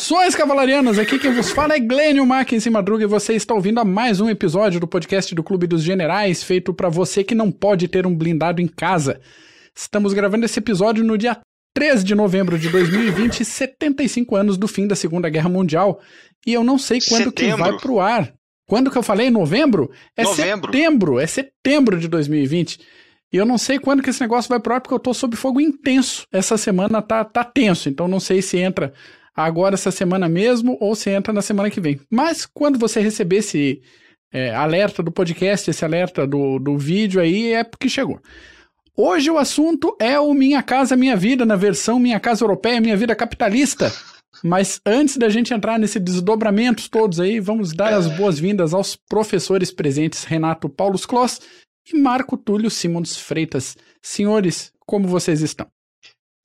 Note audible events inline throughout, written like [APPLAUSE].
Saudações cavalarianas, aqui quem vos fala é Glênio Mackenzie Madruga e você está ouvindo a mais um episódio do podcast do Clube dos Generais, feito para você que não pode ter um blindado em casa. Estamos gravando esse episódio no dia 13 de novembro de 2020, 75 anos do fim da Segunda Guerra Mundial, e eu não sei quando setembro. que vai pro ar. Quando que eu falei? Novembro? É novembro. setembro, é setembro de 2020. E eu não sei quando que esse negócio vai pro ar, porque eu tô sob fogo intenso. Essa semana tá, tá tenso, então não sei se entra agora essa semana mesmo ou se entra na semana que vem. Mas quando você receber esse é, alerta do podcast, esse alerta do, do vídeo aí, é porque chegou. Hoje o assunto é o Minha Casa Minha Vida, na versão Minha Casa Europeia, Minha Vida Capitalista. Mas antes da gente entrar nesse desdobramento todos aí, vamos dar as boas-vindas aos professores presentes Renato Paulo Kloss e Marco Túlio Simons Freitas. Senhores, como vocês estão?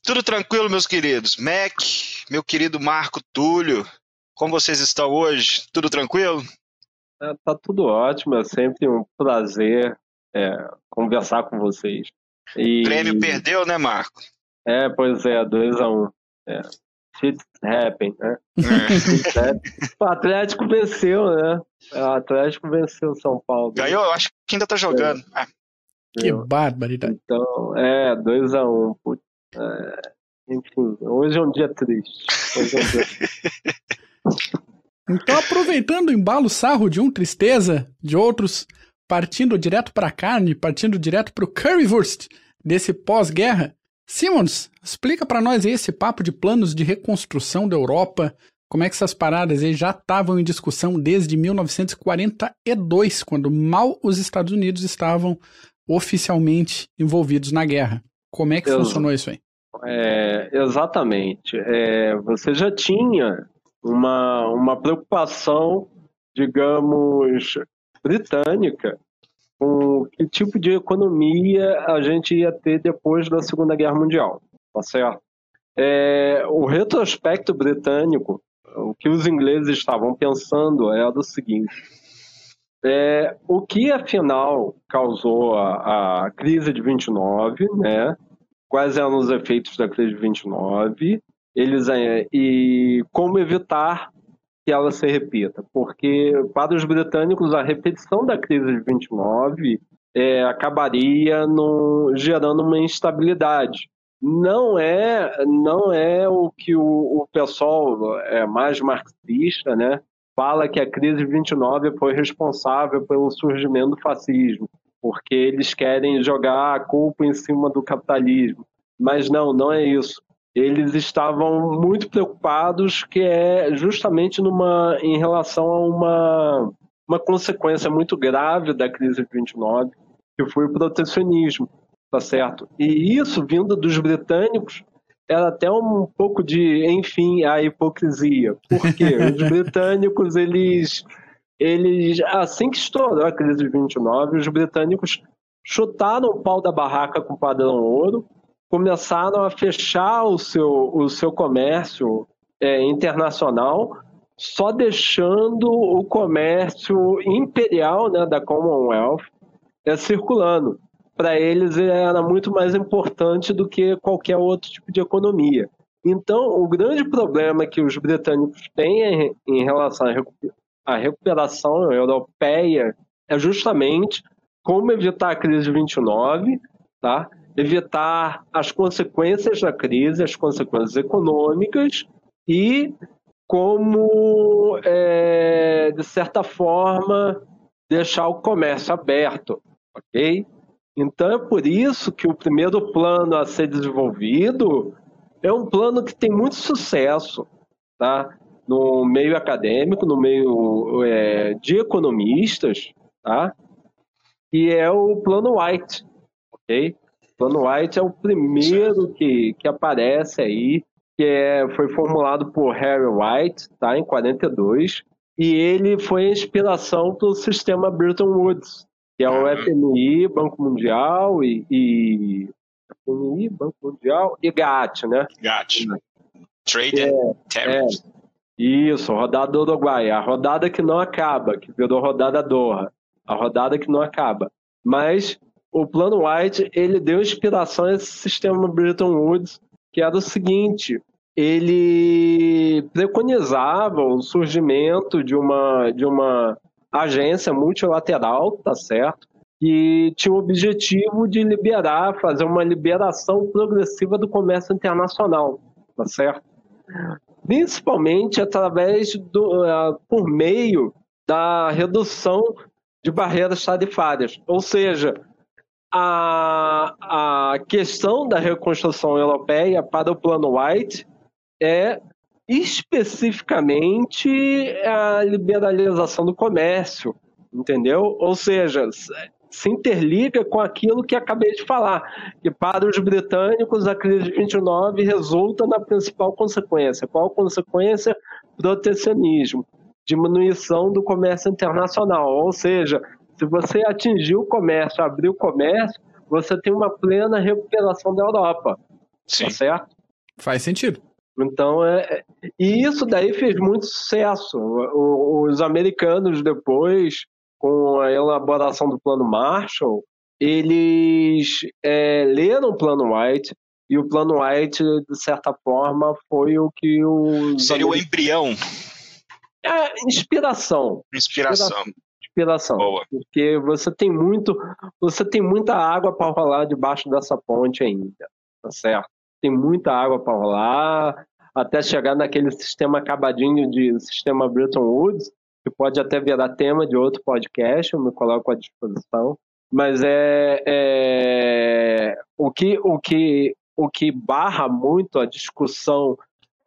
Tudo tranquilo, meus queridos. Mac, meu querido Marco Túlio, como vocês estão hoje? Tudo tranquilo? É, tá tudo ótimo, é sempre um prazer é, conversar com vocês. E... O Grêmio perdeu, né, Marco? É, pois é, 2x1. Um. É. Shit happen, né? É. [LAUGHS] o Atlético venceu, né? O Atlético venceu o São Paulo. Ganhou? Acho que ainda tá jogando. É. Ah. Que barbaridade. Então, é, 2x1. Um. É, enfim, hoje é um dia triste. Hoje é um dia... [LAUGHS] então, aproveitando o embalo sarro de um, tristeza de outros, partindo direto para a carne, partindo direto para o currywurst desse pós-guerra, Simons, explica para nós esse papo de planos de reconstrução da Europa, como é que essas paradas aí já estavam em discussão desde 1942, quando mal os Estados Unidos estavam oficialmente envolvidos na guerra. Como é que funcionou isso aí? É, exatamente. É, você já tinha uma, uma preocupação, digamos, britânica com que tipo de economia a gente ia ter depois da Segunda Guerra Mundial, tá certo? É, o retrospecto britânico, o que os ingleses estavam pensando era o seguinte: é, o que afinal causou a, a crise de 29, né? Quais eram os efeitos da crise de 29 eles, e como evitar que ela se repita. Porque, para os britânicos, a repetição da crise de 29 é, acabaria no, gerando uma instabilidade. Não é, não é o que o, o pessoal é, mais marxista né, fala que a crise de 29 foi responsável pelo surgimento do fascismo porque eles querem jogar a culpa em cima do capitalismo. Mas não, não é isso. Eles estavam muito preocupados que é justamente numa em relação a uma uma consequência muito grave da crise de 29, que foi o protecionismo, tá certo? E isso vindo dos britânicos era até um pouco de, enfim, a hipocrisia. Porque [LAUGHS] os britânicos, eles eles, assim que estourou a crise de 29, os britânicos chutaram o pau da barraca com o padrão ouro, começaram a fechar o seu, o seu comércio é, internacional, só deixando o comércio imperial né, da Commonwealth é, circulando. Para eles era muito mais importante do que qualquer outro tipo de economia. Então, o grande problema que os britânicos têm em relação a recuperação europeia é justamente como evitar a crise de 29, tá? evitar as consequências da crise, as consequências econômicas e como, é, de certa forma, deixar o comércio aberto, ok? Então é por isso que o primeiro plano a ser desenvolvido é um plano que tem muito sucesso, tá? No meio acadêmico, no meio é, de economistas, tá? E é o Plano White, ok? O Plano White é o primeiro que, que aparece aí, que é, foi formulado por Harry White, tá? Em 42, e ele foi a inspiração para o sistema Bretton Woods, que é o FMI, Banco Mundial e, e FMI, Banco Mundial e GATT, né? GATT. Trade é, and Tariffs. É, isso, rodada do Uruguai, a rodada que não acaba, que virou rodada Doha, a rodada que não acaba. Mas o plano White, ele deu inspiração a esse sistema Bretton Woods, que era o seguinte, ele preconizava o surgimento de uma, de uma agência multilateral, tá certo? Que tinha o objetivo de liberar, fazer uma liberação progressiva do comércio internacional, tá certo? Principalmente através do, uh, por meio da redução de barreiras tarifárias, ou seja, a, a questão da reconstrução europeia para o Plano White é especificamente a liberalização do comércio, entendeu? Ou seja, se interliga com aquilo que acabei de falar, que para os britânicos a crise de 29 resulta na principal consequência. Qual consequência? Protecionismo, diminuição do comércio internacional, ou seja, se você atingir o comércio, abrir o comércio, você tem uma plena recuperação da Europa. Sim. Tá certo? Faz sentido. Então, é, é e isso daí fez muito sucesso. Os americanos, depois, com a elaboração do Plano Marshall, eles é, leram o Plano White, e o Plano White, de certa forma, foi o que o. Seria o embrião. É, inspiração. Inspiração. inspiração inspiração. Boa. Porque você tem muito, você tem muita água para rolar debaixo dessa ponte ainda, tá certo? Tem muita água para rolar até chegar naquele sistema acabadinho de sistema Bretton Woods, que pode até virar tema de outro podcast, eu me coloco à disposição. Mas é, é o que o que o que barra muito a discussão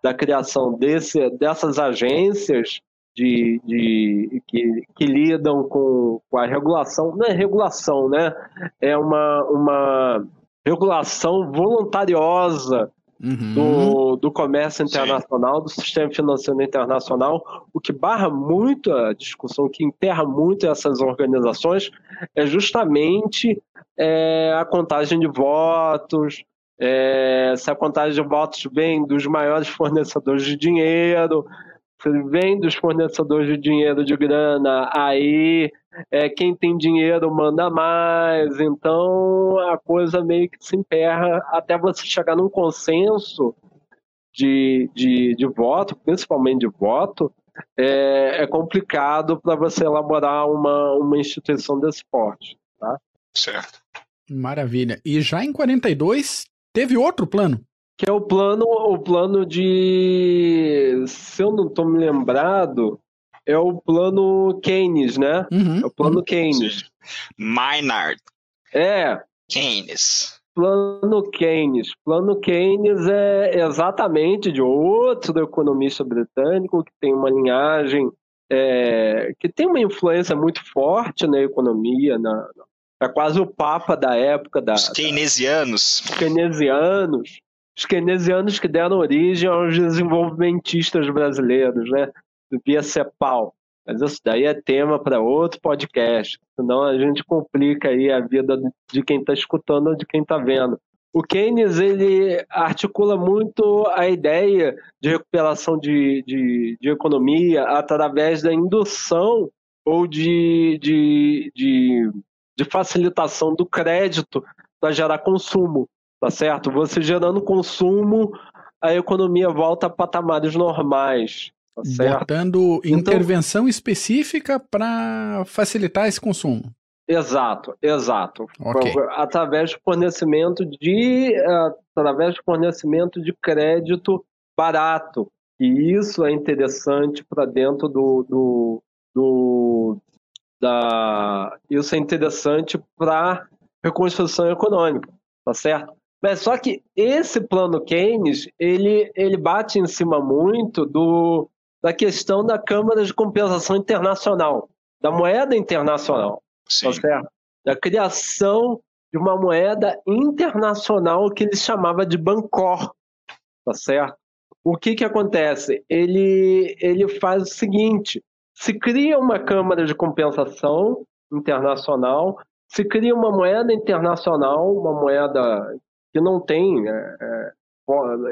da criação desse, dessas agências de, de que, que, lidam com, com, a regulação, não é regulação, né? É uma, uma regulação voluntariosa uhum. do, do comércio internacional, Sim. do sistema financeiro internacional, o que barra muito a discussão, que enterra muito essas organizações, é justamente é, a contagem de votos, é, se a contagem de votos vem dos maiores fornecedores de dinheiro, vem dos fornecedores de dinheiro de grana, aí é, quem tem dinheiro manda mais, então a coisa meio que se emperra até você chegar num consenso de, de, de voto, principalmente de voto, é, é complicado para você elaborar uma, uma instituição desse porte. Tá? Certo. Maravilha. E já em 42 teve outro plano? que é o plano, o plano de, se eu não estou me lembrado, é o plano Keynes, né? Uhum, é o plano uhum. Keynes. Maynard. É. Keynes. Plano Keynes. Plano Keynes é exatamente de outro economista britânico que tem uma linhagem é, que tem uma influência muito forte na economia, na, é quase o papa da época da. Os keynesianos. Da, os keynesianos os keynesianos que deram origem aos desenvolvimentistas brasileiros, né? Do Via Cepal. Mas isso daí é tema para outro podcast, senão a gente complica aí a vida de quem está escutando ou de quem está vendo. O Keynes ele articula muito a ideia de recuperação de, de, de economia através da indução ou de, de, de, de facilitação do crédito para gerar consumo tá certo? Você gerando consumo, a economia volta a patamares normais. Tá certo? Botando então, intervenção específica para facilitar esse consumo. Exato, exato. Okay. Através do fornecimento de através do fornecimento de crédito barato. E isso é interessante para dentro do, do, do da isso é interessante para reconstrução econômica, tá certo? Mas só que esse plano Keynes, ele, ele bate em cima muito do, da questão da Câmara de Compensação Internacional, da moeda internacional, tá certo? Da criação de uma moeda internacional que ele chamava de Bancor, tá certo? O que que acontece? Ele, ele faz o seguinte, se cria uma Câmara de Compensação Internacional, se cria uma moeda internacional, uma moeda que não tem. É, é,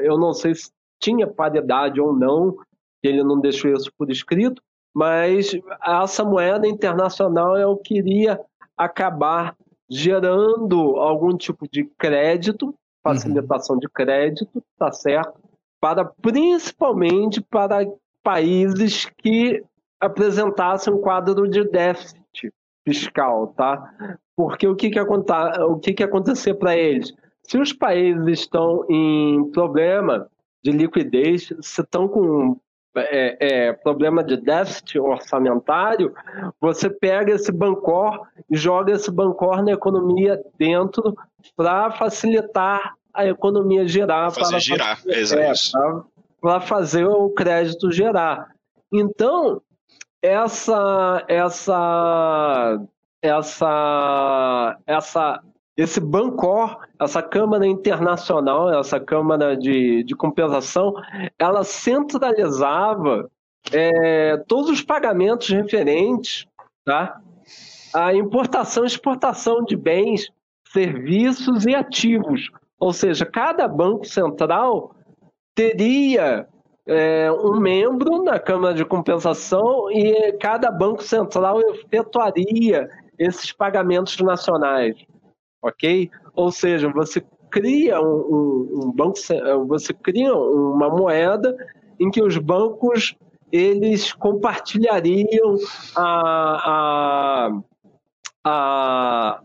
eu não sei se tinha paridade ou não, ele não deixou isso por escrito, mas essa moeda internacional eu queria acabar gerando algum tipo de crédito, facilitação uhum. de crédito, tá certo? para principalmente para países que apresentassem um quadro de déficit fiscal, tá? Porque o que que, o que, que acontecer para eles? Se os países estão em problema de liquidez, se estão com é, é, problema de déficit orçamentário, você pega esse Bancor e joga esse Bancor na economia dentro para facilitar a economia girar. Fazer para girar, fazer, é, Para fazer o crédito gerar. Então, essa, essa, essa, essa esse Bancor, essa Câmara Internacional, essa Câmara de, de Compensação, ela centralizava é, todos os pagamentos referentes tá, à importação e exportação de bens, serviços e ativos. Ou seja, cada banco central teria é, um membro na Câmara de Compensação e cada banco central efetuaria esses pagamentos nacionais ok? Ou seja, você cria um, um, um banco, você cria uma moeda em que os bancos eles compartilhariam a, a, a,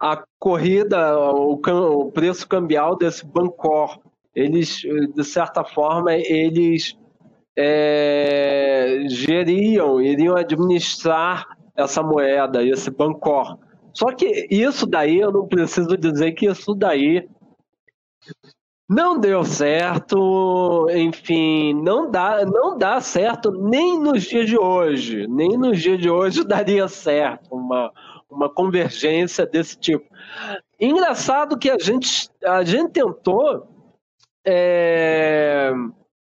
a corrida, o, o preço cambial desse Bancor. Eles, de certa forma, eles é, geriam, iriam administrar essa moeda, esse Bancor. Só que isso daí, eu não preciso dizer que isso daí não deu certo, enfim, não dá, não dá certo nem nos dias de hoje, nem nos dias de hoje [LAUGHS] daria certo uma, uma convergência desse tipo. Engraçado que a gente, a gente tentou, é,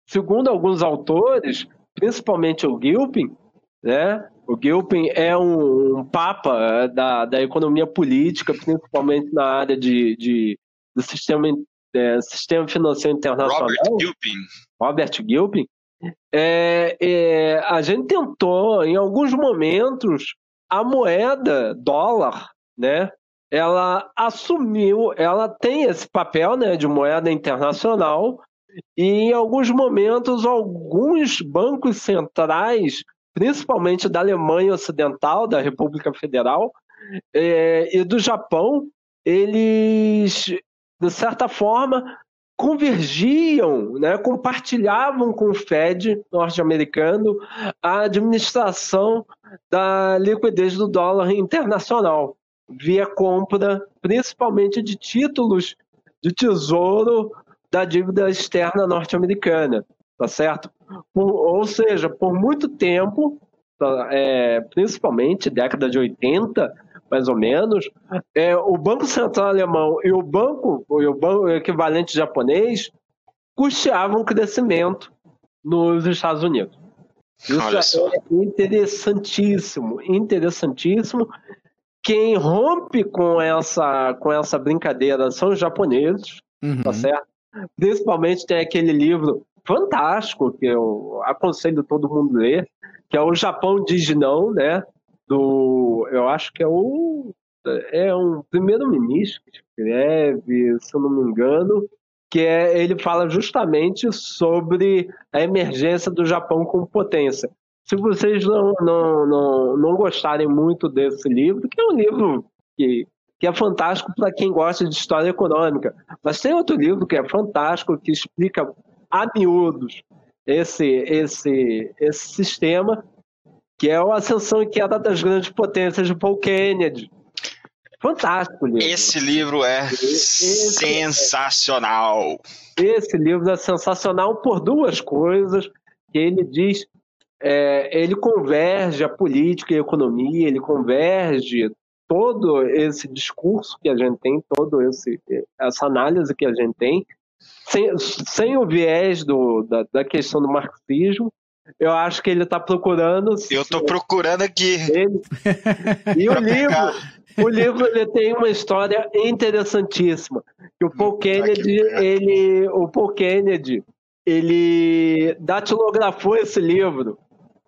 segundo alguns autores, principalmente o Gilpin, né, o Gilpin é um, um papa é, da, da economia política, principalmente na área de, de do sistema, é, sistema financeiro internacional. Robert Gilpin. Robert Gilpin. É, é, a gente tentou, em alguns momentos, a moeda dólar, né? Ela assumiu, ela tem esse papel, né, de moeda internacional. E em alguns momentos, alguns bancos centrais principalmente da Alemanha Ocidental, da República Federal é, e do Japão, eles, de certa forma, convergiam, né, compartilhavam com o Fed norte-americano a administração da liquidez do dólar internacional, via compra principalmente de títulos de tesouro da dívida externa norte-americana, tá certo? Por, ou seja, por muito tempo, tá, é, principalmente década de 80, mais ou menos, é, o Banco Central Alemão e o banco, o banco equivalente japonês, custeavam o crescimento nos Estados Unidos. Isso é interessantíssimo, interessantíssimo. Quem rompe com essa, com essa brincadeira são os japoneses, tá uhum. tá certo? Principalmente tem aquele livro fantástico, que eu aconselho todo mundo ler, que é o Japão Diz Não, né? Do, eu acho que é o é um primeiro-ministro que escreve, se eu não me engano, que é, ele fala justamente sobre a emergência do Japão como potência. Se vocês não, não, não, não gostarem muito desse livro, que é um livro que, que é fantástico para quem gosta de história econômica, mas tem outro livro que é fantástico, que explica a miúdos esse, esse, esse sistema, que é a ascensão e queda das grandes potências de Paul Kennedy. Fantástico livro. Esse livro é esse, sensacional. Esse livro é sensacional por duas coisas que ele diz. É, ele converge a política e a economia, ele converge todo esse discurso que a gente tem, todo esse essa análise que a gente tem sem, sem o viés do, da, da questão do marxismo, eu acho que ele está procurando. Eu estou procurando aqui. Ele. [LAUGHS] E o livro, o livro ele tem uma história interessantíssima. Que o Paul Kennedy, ele, o Paul Kennedy, ele datilografou esse livro.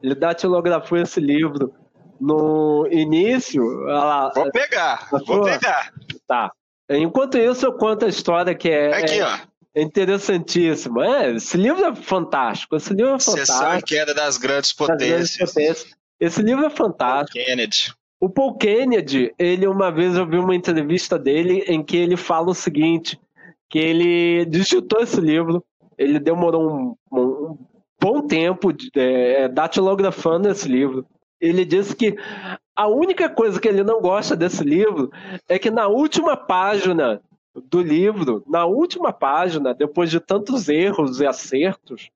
Ele datilografou esse livro no início. Lá, vou pegar, vou pegar. Tá. Enquanto isso, eu conto a história que é. Aqui, ó. É interessantíssimo. É, esse livro é fantástico. Esse livro é fantástico. Sessão e queda das grandes potências. Das grandes potências. Esse livro é fantástico. Kennedy. O Paul Kennedy, ele uma vez eu vi uma entrevista dele em que ele fala o seguinte, que ele digitou esse livro, ele demorou um, um bom tempo é, é, datilografando esse livro. Ele disse que a única coisa que ele não gosta desse livro é que na última página do livro, na última página, depois de tantos erros e acertos,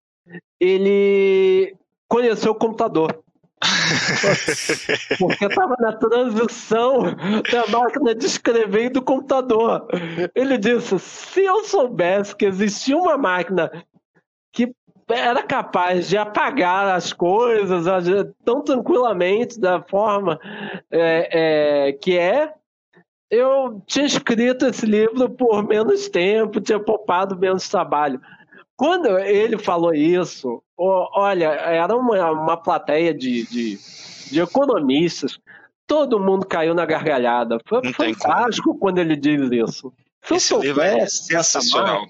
ele conheceu o computador. [LAUGHS] Porque estava na transição da máquina de escrever e do computador. Ele disse: se eu soubesse que existia uma máquina que era capaz de apagar as coisas tão tranquilamente da forma é, é, que é, eu tinha escrito esse livro por menos tempo, tinha poupado menos trabalho. Quando ele falou isso, olha, era uma, uma plateia de, de, de economistas, todo mundo caiu na gargalhada. Foi Não fantástico quando ele diz isso. Se esse livro é sensacional.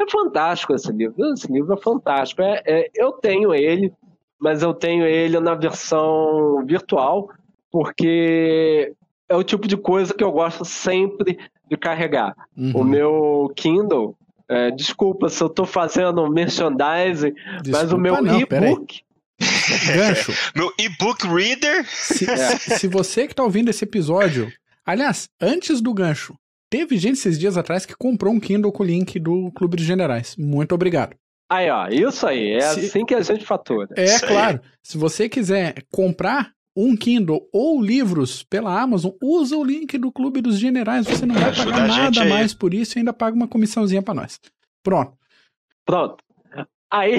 É fantástico esse livro. Esse livro é fantástico. É, é, eu tenho ele, mas eu tenho ele na versão virtual, porque é o tipo de coisa que eu gosto sempre de carregar. Uhum. O meu Kindle, é, desculpa se eu estou fazendo merchandising, desculpa, mas o meu e-book. [LAUGHS] Gancho. [LAUGHS] meu e-book reader. Se, [LAUGHS] é. se você que está ouvindo esse episódio, aliás, antes do gancho, teve gente esses dias atrás que comprou um Kindle com o link do Clube dos Generais. Muito obrigado. Aí, ó, isso aí, é se, assim que a gente fatura. É, isso claro. Aí. Se você quiser comprar um Kindle ou livros pela Amazon, usa o link do Clube dos Generais. Você não vai pagar nada mais por isso e ainda paga uma comissãozinha para nós. Pronto. Pronto. Aí,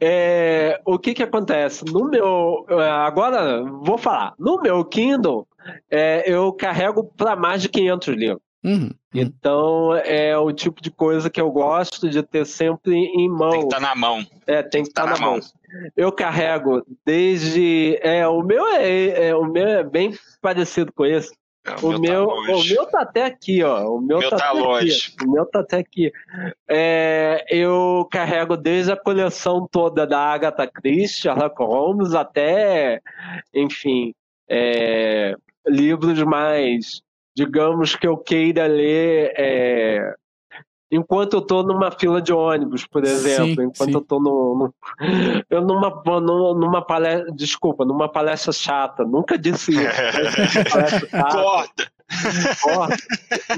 é, o que que acontece? No meu, é, agora vou falar. No meu Kindle, é, eu carrego para mais de 500 livros. Uhum. Então é o tipo de coisa que eu gosto de ter sempre em mão. Tem que estar tá na mão. É, tem que estar tá, tá na, mão. mão. Eu carrego desde. É, o meu é, é, o meu é bem parecido com esse. É, o, o, meu, tá o meu tá até aqui, ó. O meu, meu tá, tá longe. Aqui. O meu tá até aqui. É, eu carrego desde a coleção toda da Agatha Christie, Sherlock Holmes, até, enfim, é, livros mais digamos que eu queira ler é, enquanto eu estou numa fila de ônibus, por exemplo, sim, enquanto sim. eu estou no, no, eu numa, numa palestra, desculpa, numa palestra chata, nunca disse isso. [LAUGHS] [LAUGHS] Corta! Corta!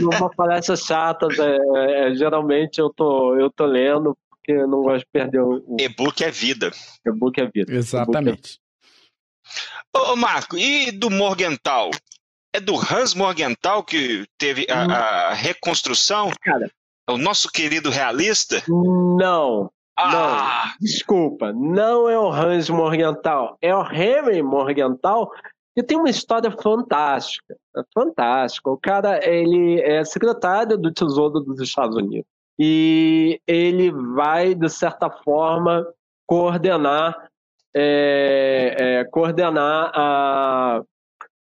Numa palestra chata, é, é, geralmente eu tô, eu tô lendo, porque eu não gosto de perder o... E-book é vida. E-book é vida. Exatamente. É... Ô, Marco, e do Morgental? É do Hans Morgenthau que teve a, hum. a reconstrução? Cara. É o nosso querido realista? Não. Ah. Não, desculpa, não é o Hans Morgenthau, é o Henry Morgenthau, que tem uma história fantástica, é fantástica. O cara, ele é secretário do Tesouro dos Estados Unidos e ele vai, de certa forma, coordenar, é, é, coordenar a,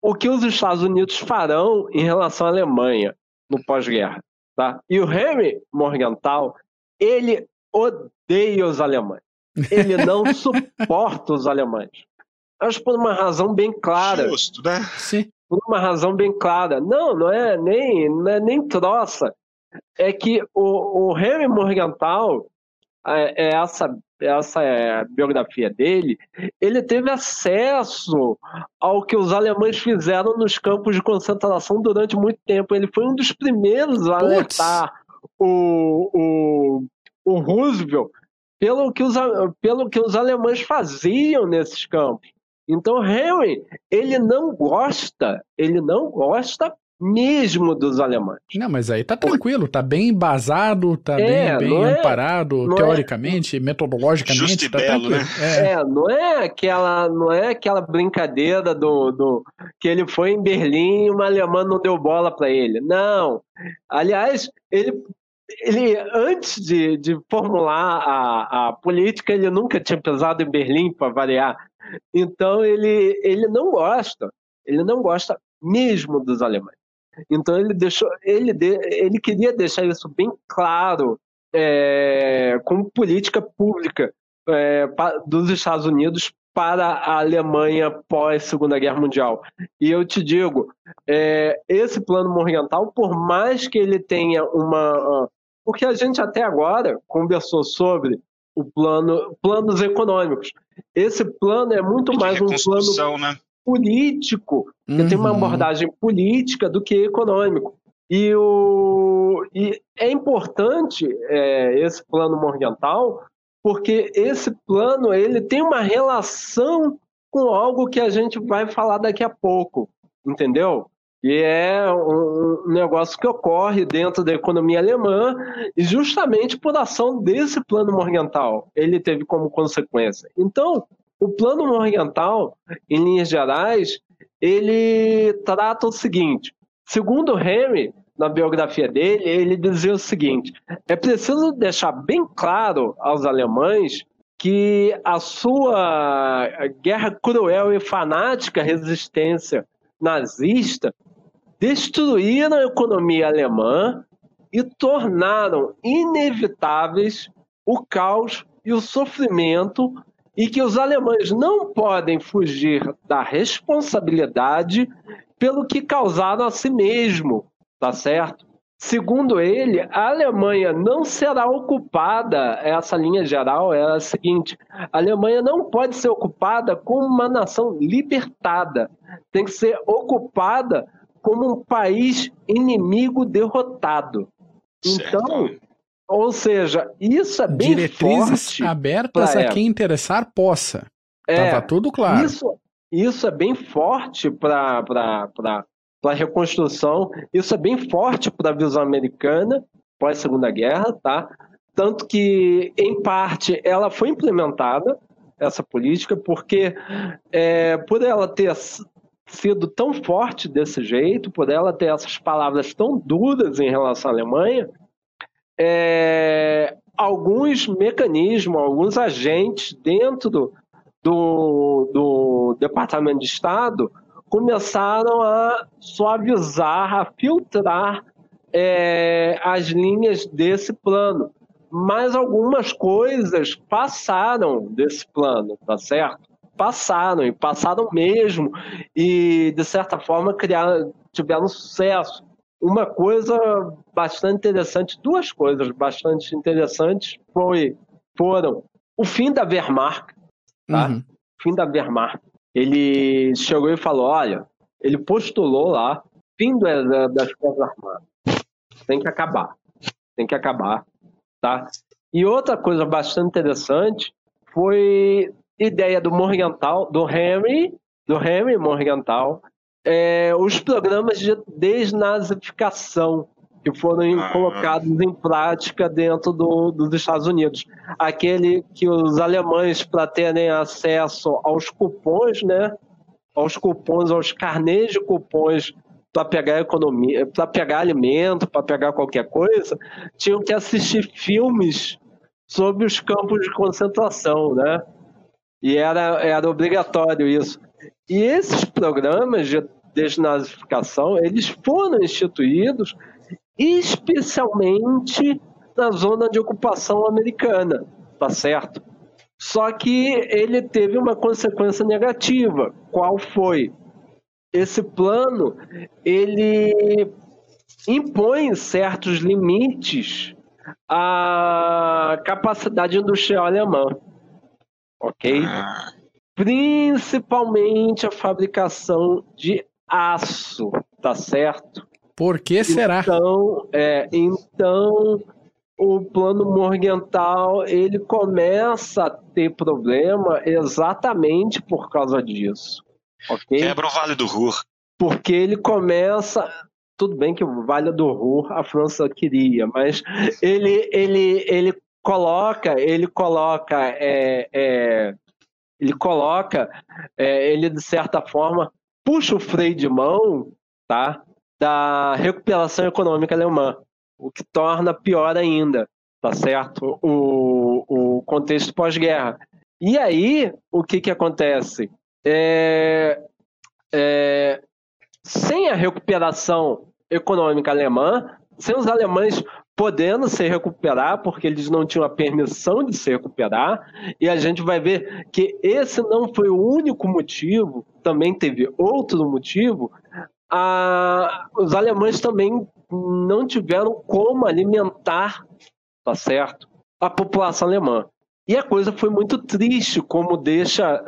o que os Estados Unidos farão em relação à Alemanha no pós-guerra. Tá? E o Henry Morgenthau, ele odeia os alemães. Ele [LAUGHS] não suporta os alemães. Acho por uma razão bem clara. Justo, né? Sim. Por uma razão bem clara. Não, não é nem, não é nem troça. É que o, o Henry Morgenthau, é, é essa essa é a biografia dele, ele teve acesso ao que os alemães fizeram nos campos de concentração durante muito tempo. Ele foi um dos primeiros a alertar o, o, o Roosevelt pelo que, os, pelo que os alemães faziam nesses campos. Então, Henry, ele não gosta, ele não gosta mesmo dos alemães. Não, mas aí tá tranquilo, tá bem embasado, tá é, bem, bem é, amparado, teoricamente, é, metodologicamente, Just tá belo, tranquilo. Né? É. é. não é aquela, não é aquela brincadeira do, do que ele foi em Berlim e uma alemã não deu bola para ele. Não. Aliás, ele ele, antes de, de formular a, a política, ele nunca tinha pesado em Berlim, para variar. Então, ele, ele não gosta, ele não gosta mesmo dos alemães. Então ele deixou, ele, de, ele queria deixar isso bem claro é, como política pública é, dos Estados Unidos para a Alemanha pós Segunda Guerra Mundial. E eu te digo, é, esse plano Morgenthau, por mais que ele tenha uma, porque a gente até agora conversou sobre o plano, planos econômicos. Esse plano é muito mais um plano né? Político, uhum. tem uma abordagem política do que econômico. E, o, e é importante é, esse plano Morgenthau, porque esse plano ele tem uma relação com algo que a gente vai falar daqui a pouco, entendeu? E é um negócio que ocorre dentro da economia alemã, e justamente por ação desse plano Morgenthal, ele teve como consequência. Então, o plano Morgenthal, em linhas gerais, ele trata o seguinte: segundo Henry, na biografia dele, ele dizia o seguinte: é preciso deixar bem claro aos alemães que a sua guerra cruel e fanática resistência nazista destruíram a economia alemã e tornaram inevitáveis o caos e o sofrimento e que os alemães não podem fugir da responsabilidade pelo que causaram a si mesmo, tá certo? Segundo ele, a Alemanha não será ocupada, essa linha geral é a seguinte: a Alemanha não pode ser ocupada como uma nação libertada, tem que ser ocupada como um país inimigo derrotado. Certo. Então, ou seja, isso é bem Diretrizes forte abertas a quem interessar possa. É, Tava tudo claro. Isso, isso é bem forte para a reconstrução, isso é bem forte para a visão americana pós Segunda Guerra, tá? Tanto que, em parte, ela foi implementada, essa política, porque é, por ela ter sido tão forte desse jeito, por ela ter essas palavras tão duras em relação à Alemanha, é, alguns mecanismos, alguns agentes dentro do, do, do Departamento de Estado começaram a suavizar, a filtrar é, as linhas desse plano. Mas algumas coisas passaram desse plano, tá certo? passaram, e passaram mesmo, e de certa forma criaram, tiveram sucesso. Uma coisa bastante interessante, duas coisas bastante interessantes foi, foram o fim da Wehrmacht, tá? Uhum. O fim da Wehrmacht. Ele chegou e falou, olha, ele postulou lá, fim da, das Forças Armadas. Tem que acabar. Tem que acabar, tá? E outra coisa bastante interessante foi ideia do Morgenthal, do Henry, do Henry Morgenthal, é, os programas de desnazificação que foram ah. colocados em prática dentro do, dos Estados Unidos. Aquele que os alemães, para terem acesso aos cupons, né, aos cupons, aos carnês de cupons para pegar economia, para pegar alimento, para pegar qualquer coisa, tinham que assistir filmes sobre os campos de concentração, né? E era, era obrigatório isso. E esses programas de desnazificação, eles foram instituídos especialmente na zona de ocupação americana, tá certo? Só que ele teve uma consequência negativa. Qual foi? Esse plano, ele impõe certos limites à capacidade industrial alemã ok? Ah. Principalmente a fabricação de aço, tá certo? Por que será? Então, é, então o plano Morgenthal ele começa a ter problema exatamente por causa disso. ok? Quebra o Vale do Ruhr. Porque ele começa. Tudo bem que o Vale do Ruhr a França queria, mas ele, ele, ele coloca, ele coloca, é, é, ele coloca, é, ele de certa forma puxa o freio de mão, tá, da recuperação econômica alemã, o que torna pior ainda, tá certo, o, o contexto pós-guerra. E aí, o que que acontece? É, é, sem a recuperação econômica alemã, sem os alemães podendo se recuperar, porque eles não tinham a permissão de se recuperar, e a gente vai ver que esse não foi o único motivo, também teve outro motivo. A, os alemães também não tiveram como alimentar, tá certo, a população alemã. E a coisa foi muito triste, como deixa.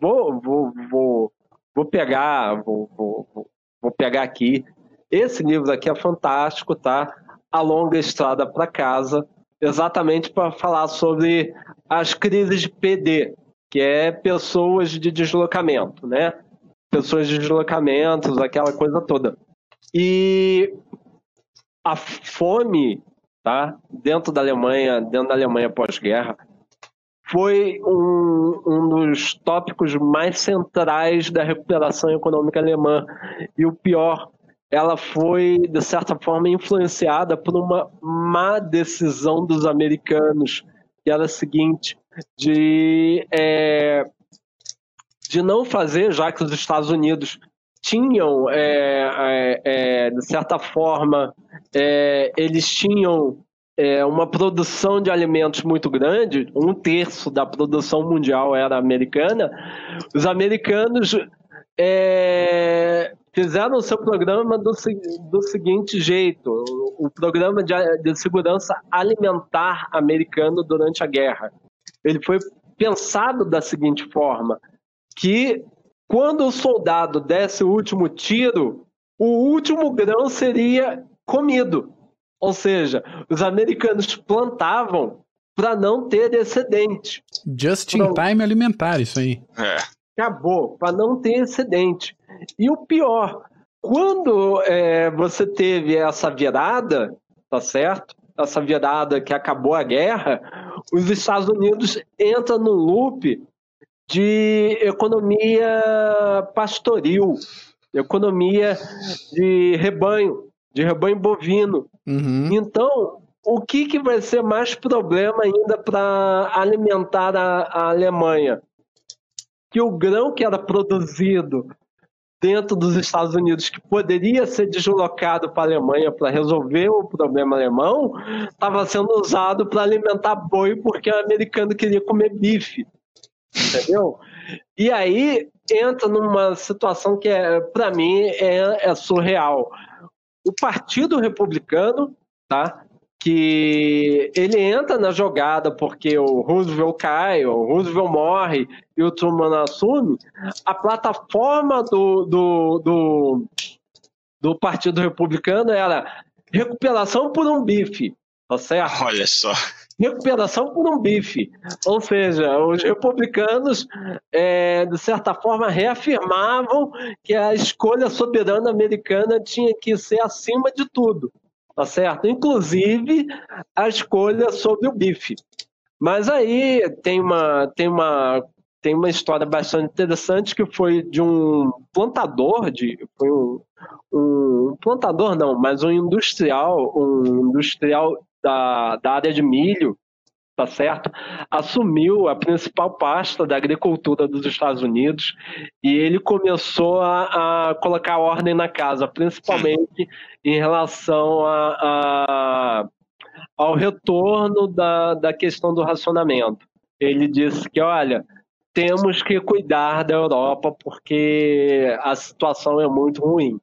Vou, vou, vou, vou pegar, vou, vou, vou pegar aqui. Esse livro aqui é fantástico, tá? a longa estrada para casa, exatamente para falar sobre as crises de PD, que é pessoas de deslocamento, né? Pessoas de deslocamentos, aquela coisa toda. E a fome, tá? Dentro da Alemanha, dentro da Alemanha pós-guerra, foi um, um dos tópicos mais centrais da recuperação econômica alemã. E o pior, ela foi, de certa forma, influenciada por uma má decisão dos americanos, que era a seguinte, de, é, de não fazer, já que os Estados Unidos tinham, é, é, é de certa forma, é, eles tinham é, uma produção de alimentos muito grande, um terço da produção mundial era americana, os americanos é, fizeram o seu programa do, do seguinte jeito: o, o programa de, de segurança alimentar americano durante a guerra. Ele foi pensado da seguinte forma: que quando o soldado desse o último tiro, o último grão seria comido. Ou seja, os americanos plantavam para não ter excedente. Just in time alimentar, isso aí. É. Acabou, para não ter excedente. E o pior, quando é, você teve essa virada, tá certo? Essa virada que acabou a guerra, os Estados Unidos entram no loop de economia pastoril, economia de rebanho, de rebanho bovino. Uhum. Então, o que, que vai ser mais problema ainda para alimentar a, a Alemanha? Que o grão que era produzido dentro dos Estados Unidos que poderia ser deslocado para a Alemanha para resolver o problema alemão, estava sendo usado para alimentar boi porque o americano queria comer bife. Entendeu? E aí entra numa situação que, é, para mim, é, é surreal. O Partido Republicano, tá? Que ele entra na jogada porque o Roosevelt cai, o Roosevelt morre e o Truman assume, a plataforma do, do, do, do Partido Republicano era recuperação por um bife, tá certo? Olha só. Recuperação por um bife. Ou seja, os republicanos, é, de certa forma, reafirmavam que a escolha soberana americana tinha que ser acima de tudo tá certo? Inclusive a escolha sobre o bife. Mas aí tem uma, tem uma, tem uma história bastante interessante que foi de um plantador, de, foi um, um plantador não, mas um industrial, um industrial da, da área de milho, tá certo? Assumiu a principal pasta da agricultura dos Estados Unidos e ele começou a, a colocar ordem na casa, principalmente em relação a, a, ao retorno da, da questão do racionamento. Ele disse que, olha, temos que cuidar da Europa porque a situação é muito ruim.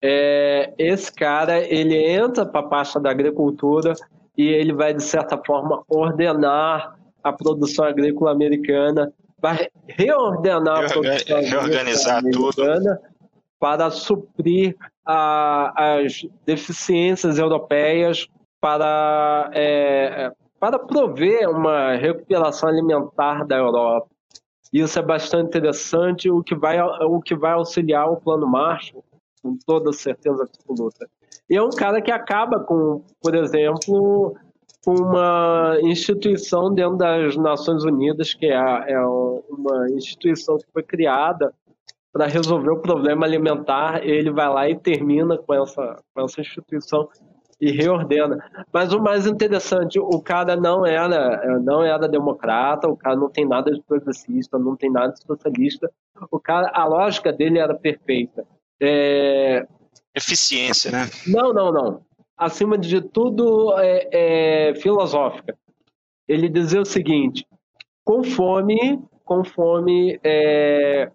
É, esse cara ele entra para a pasta da agricultura e ele vai, de certa forma, ordenar a produção agrícola americana, vai reordenar a produção reorganizar americana tudo. para suprir a, as deficiências europeias, para, é, para prover uma recuperação alimentar da Europa. Isso é bastante interessante, o que vai, o que vai auxiliar o Plano Marshall, com toda certeza absoluta. E é um cara que acaba com, por exemplo, uma instituição dentro das Nações Unidas, que é, é uma instituição que foi criada para resolver o problema alimentar. Ele vai lá e termina com essa, com essa instituição e reordena. Mas o mais interessante, o cara não era, não era democrata, o cara não tem nada de progressista, não tem nada de socialista. O cara, a lógica dele era perfeita. É, Eficiência, né? Não, não, não. acima de tudo, é, é, filosófica. Ele dizia o seguinte: com fome, é,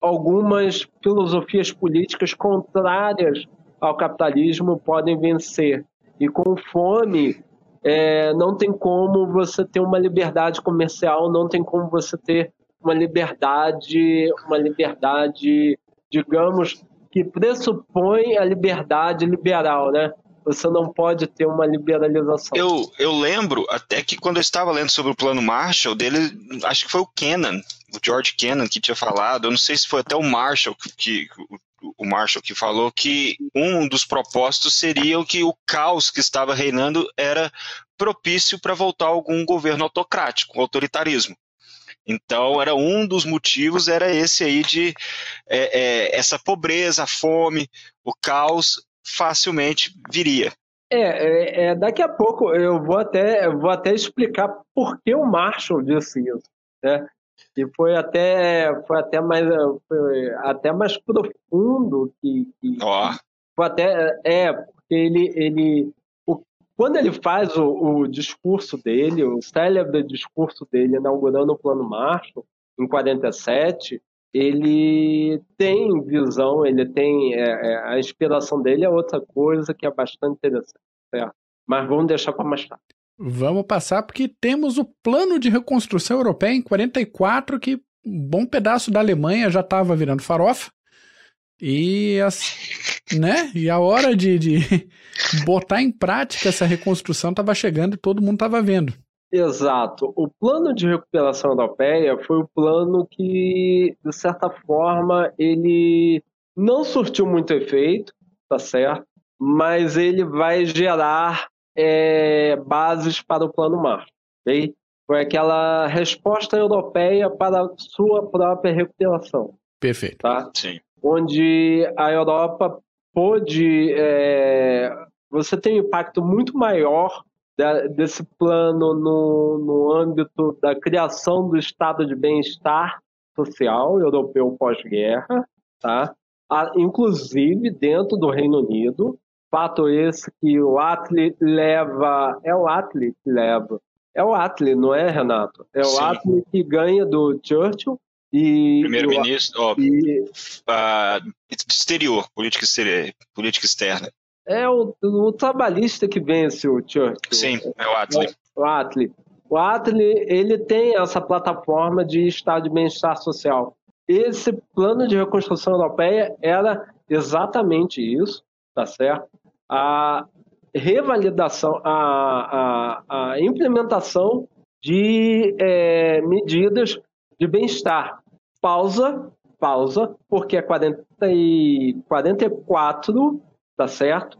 algumas filosofias políticas contrárias ao capitalismo podem vencer. E com fome, é, não tem como você ter uma liberdade comercial, não tem como você ter uma liberdade, uma liberdade, digamos, que pressupõe a liberdade liberal, né? Você não pode ter uma liberalização. Eu, eu lembro até que quando eu estava lendo sobre o plano Marshall, dele, acho que foi o Kennan, o George Kennan que tinha falado, eu não sei se foi até o Marshall que, que o Marshall que falou que um dos propósitos seria que o caos que estava reinando era propício para voltar a algum governo autocrático, autoritarismo. Então, era um dos motivos, era esse aí de é, é, essa pobreza, a fome, o caos facilmente viria. É, é, é, daqui a pouco eu vou até, eu vou até explicar por que o Marshall disse isso, né? E foi até, foi até mais, foi até mais profundo que, que oh. foi até é porque ele, ele quando ele faz o, o discurso dele, o célebre discurso dele inaugurando o Plano Marshall em 47, ele tem visão, ele tem é, é, a inspiração dele é outra coisa que é bastante interessante, certo? Mas vamos deixar para mais tarde. Vamos passar porque temos o plano de reconstrução europeia em 44 que um bom pedaço da Alemanha já estava virando farofa e as, né? E a hora de, de [LAUGHS] botar em prática essa reconstrução estava chegando e todo mundo estava vendo. Exato. O plano de recuperação europeia foi o plano que, de certa forma, ele não surtiu muito efeito, tá certo? Mas ele vai gerar é, bases para o plano Mar. Okay? Foi aquela resposta europeia para a sua própria recuperação. Perfeito. Tá? Sim. Onde a Europa pôde. É, você tem um impacto muito maior desse plano no, no âmbito da criação do estado de bem-estar social europeu pós-guerra, tá? inclusive dentro do Reino Unido. Fato esse que o Atli leva. É o Atli que leva. É o Atli, não é, Renato? É Sim. o Atli que ganha do Churchill. E, Primeiro-ministro, ó, uh, exterior, política, exterior, política externa. É o, o trabalhista que vence o Churchill. Sim, é o Atlee. O Atlee. O Atlee, ele tem essa plataforma de estado de bem-estar social. Esse plano de reconstrução europeia era exatamente isso, tá certo? A revalidação, a, a, a implementação de é, medidas de bem-estar. Pausa, pausa, porque é 40 e 44 tá certo?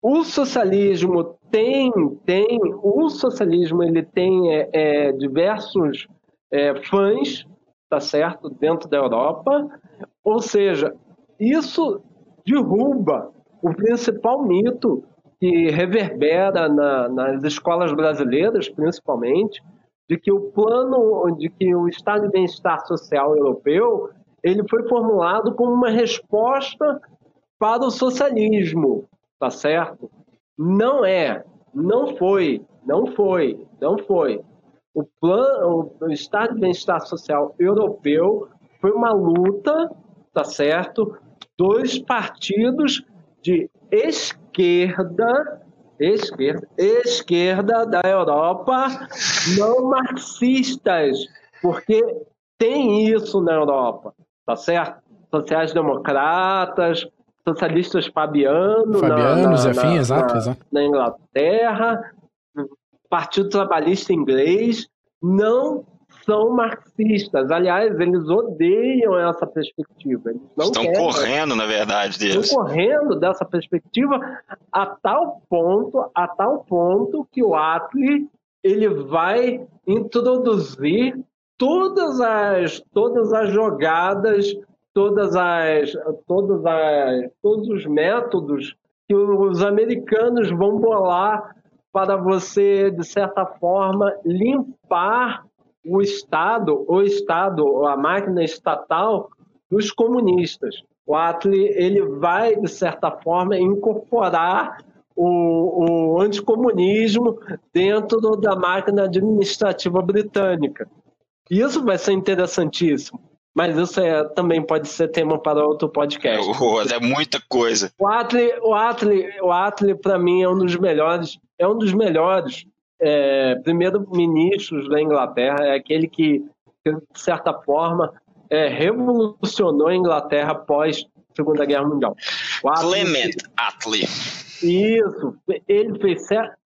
O socialismo tem, tem, o socialismo ele tem é, é, diversos é, fãs, tá certo, dentro da Europa. Ou seja, isso derruba o principal mito que reverbera na, nas escolas brasileiras, principalmente, de que o plano, de que o Estado de bem-estar social europeu, ele foi formulado como uma resposta para o socialismo, tá certo? Não é, não foi, não foi, não foi. O plano, o Estado de Bem-Estar Social Europeu foi uma luta, tá certo? Dois partidos de esquerda, esquerda, esquerda da Europa, não marxistas, porque tem isso na Europa, tá certo? Sociais-democratas, socialistas Fabiano. Fabiano, Zé Fim, exato, na, exato. Na Inglaterra, Partido Trabalhista Inglês, não são marxistas. Aliás, eles odeiam essa perspectiva. Estão querem, correndo, na verdade, deles. Estão correndo dessa perspectiva a tal ponto, a tal ponto que o Atli ele vai introduzir todas as todas as jogadas todas as, todas as, todos os métodos que os americanos vão bolar para você, de certa forma, limpar o Estado, o Estado, a máquina estatal dos comunistas. O Atlee ele vai, de certa forma, incorporar o, o anticomunismo dentro da máquina administrativa britânica. Isso vai ser interessantíssimo. Mas isso é, também pode ser tema para outro podcast. [LAUGHS] É, é muita coisa. O Atli, o Atli, o Atli para mim é um dos melhores, é um dos melhores é, primeiro-ministros da Inglaterra, é aquele que, de certa forma, é, revolucionou a Inglaterra após a Segunda Guerra Mundial. Clement Attlee. Isso, ele fez,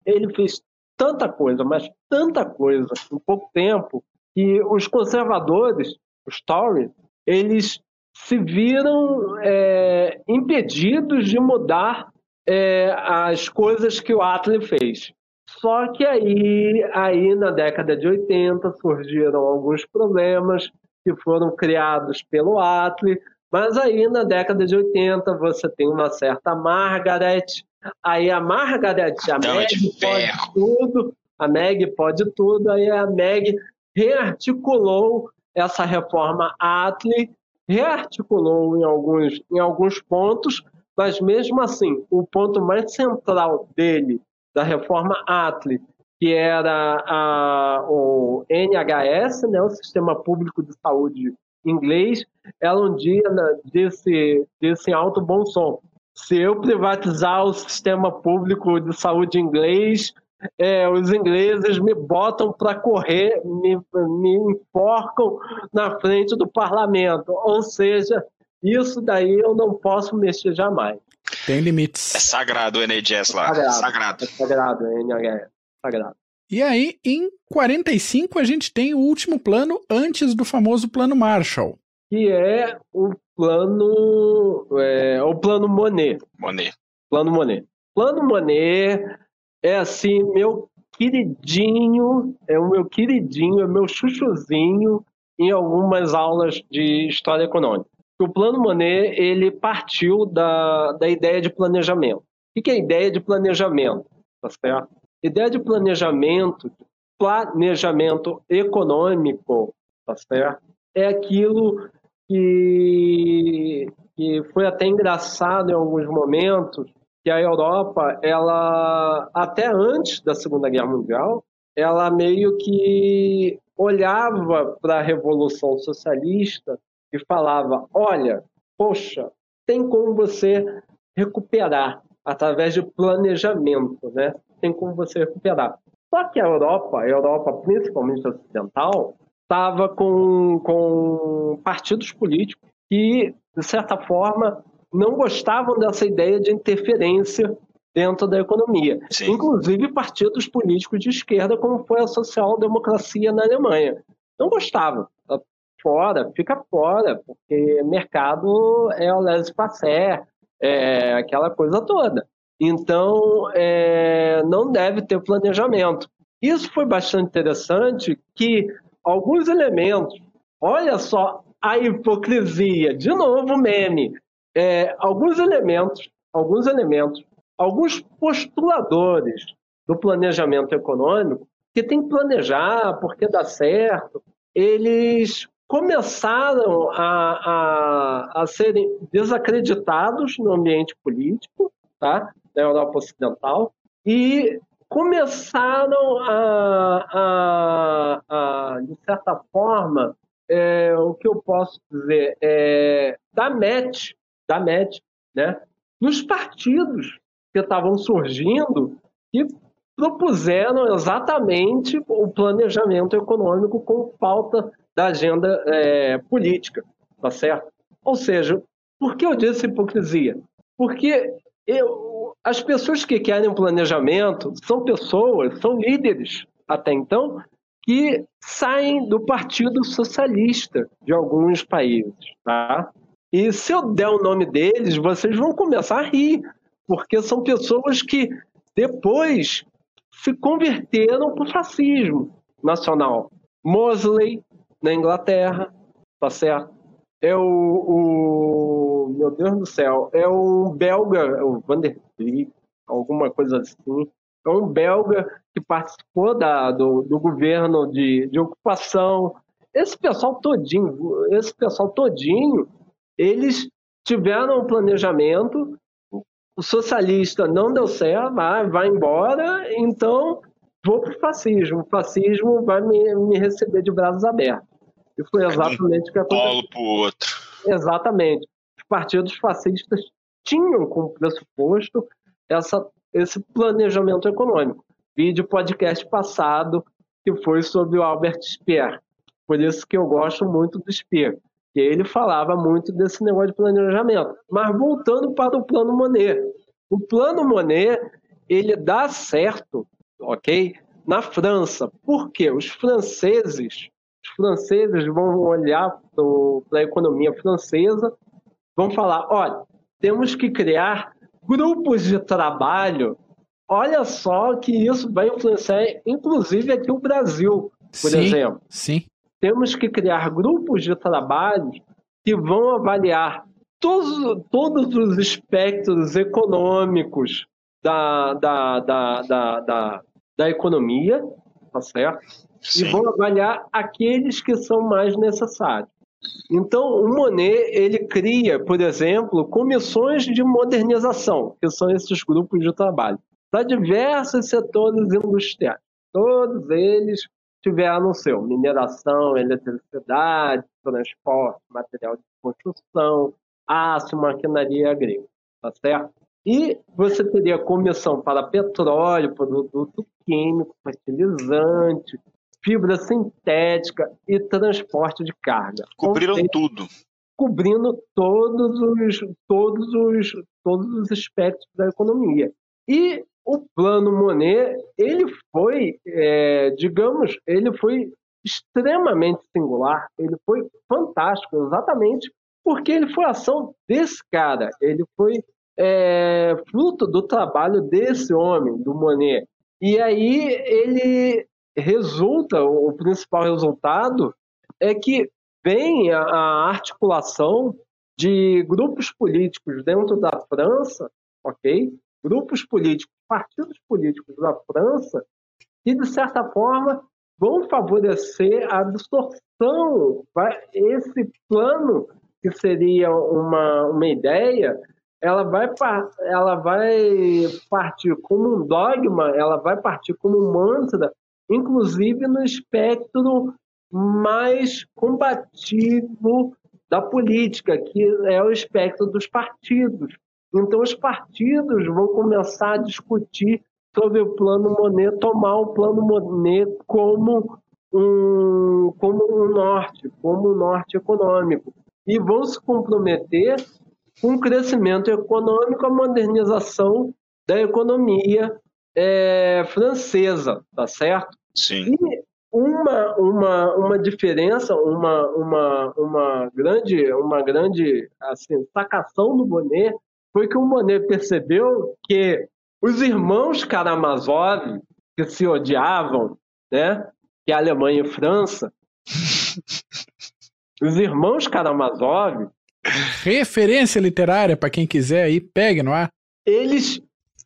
ele fez tanta coisa, mas tanta coisa em pouco tempo, que os conservadores os Tories, eles se viram é, impedidos de mudar é, as coisas que o Attlee fez. Só que aí, aí, na década de 80, surgiram alguns problemas que foram criados pelo Attlee, mas aí na década de 80 você tem uma certa Margaret, aí a Margaret, a Meg pode tudo, a Meg pode tudo, aí a Meg rearticulou essa reforma Atlee rearticulou em alguns, em alguns pontos, mas mesmo assim, o ponto mais central dele, da reforma Atlee, que era a, o NHS, né, o Sistema Público de Saúde inglês, ela um dia né, disse em alto bom som, se eu privatizar o sistema público de saúde inglês, é, os ingleses me botam para correr, me, me enforcam na frente do parlamento. Ou seja, isso daí eu não posso mexer jamais. Tem limites. É sagrado o NHS lá. Sagrado. sagrado. É sagrado, o NHS. Sagrado. E aí, em 45, a gente tem o último plano antes do famoso plano Marshall. Que é o plano. É, o plano Monet. Monet. Plano Monet. Plano Monet é assim, meu queridinho, é o meu queridinho, é o meu chuchuzinho em algumas aulas de história econômica. O plano Monet, ele partiu da, da ideia de planejamento. O que é ideia de planejamento? Tá certo? Ideia de planejamento, planejamento econômico, tá certo? É aquilo que, que foi até engraçado em alguns momentos, que a Europa, ela até antes da Segunda Guerra Mundial, ela meio que olhava para a Revolução Socialista e falava: olha, poxa, tem como você recuperar através de planejamento, né? Tem como você recuperar. Só que a Europa, a Europa principalmente ocidental, estava com, com partidos políticos que, de certa forma, não gostavam dessa ideia de interferência dentro da economia. Sim. Inclusive partidos políticos de esquerda, como foi a social-democracia na Alemanha. Não gostavam. Fora, fica fora, porque mercado é o laissez-passer, é aquela coisa toda. Então, é, não deve ter planejamento. Isso foi bastante interessante que alguns elementos, olha só a hipocrisia, de novo meme, é, alguns elementos, alguns elementos, alguns postuladores do planejamento econômico que tem que planejar porque dá certo, eles começaram a, a, a serem desacreditados no ambiente político tá, da Europa Ocidental e começaram a, a, a de certa forma, é, o que eu posso dizer, é, dar match da MED, né? nos partidos que estavam surgindo e propuseram exatamente o planejamento econômico com falta da agenda é, política, tá certo? Ou seja, por que eu disse hipocrisia? Porque eu, as pessoas que querem um planejamento são pessoas, são líderes até então, que saem do Partido Socialista de alguns países, tá? E se eu der o nome deles, vocês vão começar a rir, porque são pessoas que depois se converteram para o fascismo nacional. Mosley, na Inglaterra, tá certo? É o, o meu Deus do céu, é o belga, o Van der Beek, alguma coisa assim. É um belga que participou da, do, do governo de, de ocupação. Esse pessoal todinho, esse pessoal todinho eles tiveram um planejamento o socialista não deu certo, vai, vai embora, então vou para o fascismo. O fascismo vai me, me receber de braços abertos. E foi exatamente o que aconteceu. Polo para o outro. Exatamente. Os partidos fascistas tinham como pressuposto essa, esse planejamento econômico. Vídeo podcast passado que foi sobre o Albert Speer. Por isso que eu gosto muito do Speer, que ele falava muito desse negócio de planejamento. Mas voltando para o plano Monet. O plano Monet, ele dá certo, ok? Na França. Por quê? Os franceses, franceses vão olhar para a economia francesa, vão falar, olha, temos que criar grupos de trabalho. Olha só que isso vai influenciar, inclusive aqui o Brasil, por sim, exemplo. Sim. Temos que criar grupos de trabalho que vão avaliar todos, todos os espectros econômicos da, da, da, da, da, da economia, tá certo? Sim. E vão avaliar aqueles que são mais necessários. Então, o Monet ele cria, por exemplo, comissões de modernização, que são esses grupos de trabalho, para diversos setores industriais. Todos eles tiveram o seu mineração, eletricidade, transporte, material de construção, aço, maquinaria agrícola, tá certo? E você teria comissão para petróleo, produto químico, fertilizante, fibra sintética e transporte de carga. Cobriram seja, tudo. Cobrindo todos os, todos, os, todos os aspectos da economia. E o plano Monet, ele foi, é, digamos, ele foi extremamente singular, ele foi fantástico, exatamente porque ele foi ação desse cara, ele foi é, fruto do trabalho desse homem, do Monet. E aí ele resulta, o principal resultado é que vem a, a articulação de grupos políticos dentro da França, ok? Grupos políticos, partidos políticos da França, que de certa forma vão favorecer a distorção, esse plano que seria uma, uma ideia, ela vai, ela vai partir como um dogma, ela vai partir como um mantra inclusive no espectro mais combativo da política, que é o espectro dos partidos. Então, os partidos vão começar a discutir sobre o plano Monet, tomar o plano Monet como um, como um norte, como um norte econômico. E vão se comprometer o crescimento econômico, a modernização da economia é, francesa, tá certo? Sim. E uma, uma, uma diferença, uma, uma, uma grande, uma grande assim, sacação do Monet foi que o Monet percebeu que os irmãos Karamazov, que se odiavam, né, que é a Alemanha e França, [LAUGHS] os irmãos Karamazov. Referência literária para quem quiser aí, pegue no ar. Eles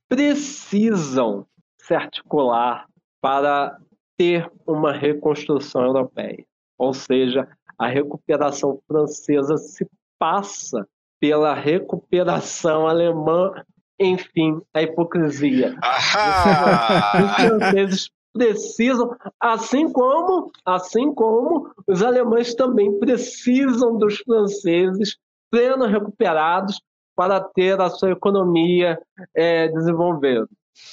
precisam se articular para ter uma reconstrução europeia. Ou seja, a recuperação francesa se passa pela recuperação alemã, enfim, a hipocrisia. Os franceses precisam, assim como, assim como os alemães também precisam dos franceses pleno recuperados para ter a sua economia é, desenvolvendo,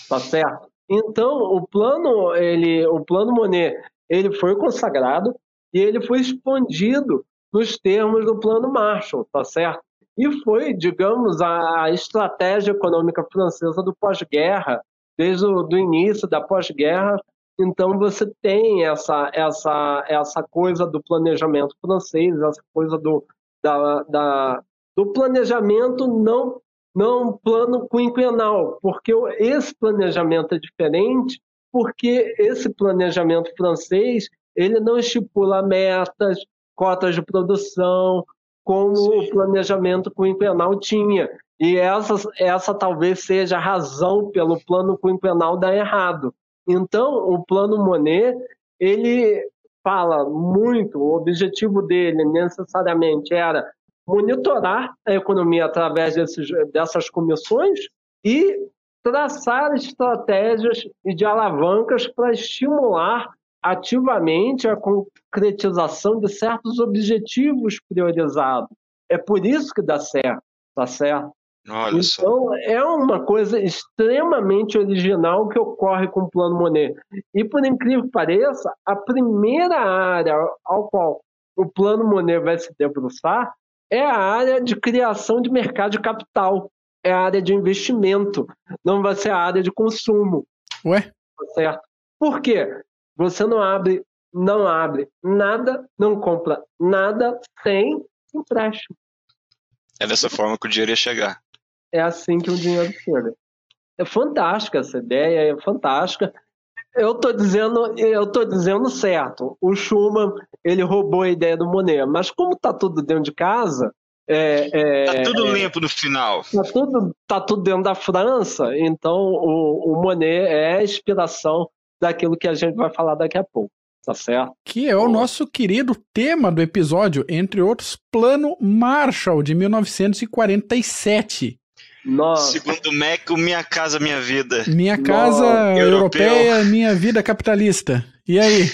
tá certo? Então o plano ele, o plano Monet, ele foi consagrado e ele foi expandido nos termos do plano Marshall, tá certo? E foi, digamos, a estratégia econômica francesa do pós-guerra, desde o início da pós-guerra. Então você tem essa essa essa coisa do planejamento francês, essa coisa do da, da do planejamento não não plano quinquenal, porque esse planejamento é diferente, porque esse planejamento francês ele não estipula metas, cotas de produção, como Sim. o planejamento quinquenal tinha. E essa, essa talvez seja a razão pelo plano quinquenal dar errado. Então, o plano Monet, ele fala muito, o objetivo dele necessariamente era monitorar a economia através desses, dessas comissões, e traçar estratégias e de alavancas para estimular ativamente a concretização de certos objetivos priorizados. É por isso que dá certo, tá certo? Olha então, só. é uma coisa extremamente original que ocorre com o Plano Monet. E, por incrível que pareça, a primeira área ao qual o Plano Monet vai se debruçar é a área de criação de mercado de capital, é a área de investimento, não vai ser a área de consumo. Ué? Tá certo? Por quê? Você não abre, não abre nada, não compra nada sem empréstimo. É dessa forma que o dinheiro ia chegar. É assim que o dinheiro chega. É fantástica essa ideia, é fantástica. Eu tô dizendo, eu tô dizendo certo. O Schumann ele roubou a ideia do Monet, mas como tá tudo dentro de casa, é, é, tá tudo limpo no final. Tá tudo, tá tudo dentro da França, então o, o Monet é a inspiração daquilo que a gente vai falar daqui a pouco. Tá certo? Que é o nosso querido tema do episódio, entre outros, Plano Marshall, de 1947. Nossa. Segundo o MEC, Minha Casa Minha Vida. Minha Casa Nossa. Europeia, Minha Vida Capitalista. E aí?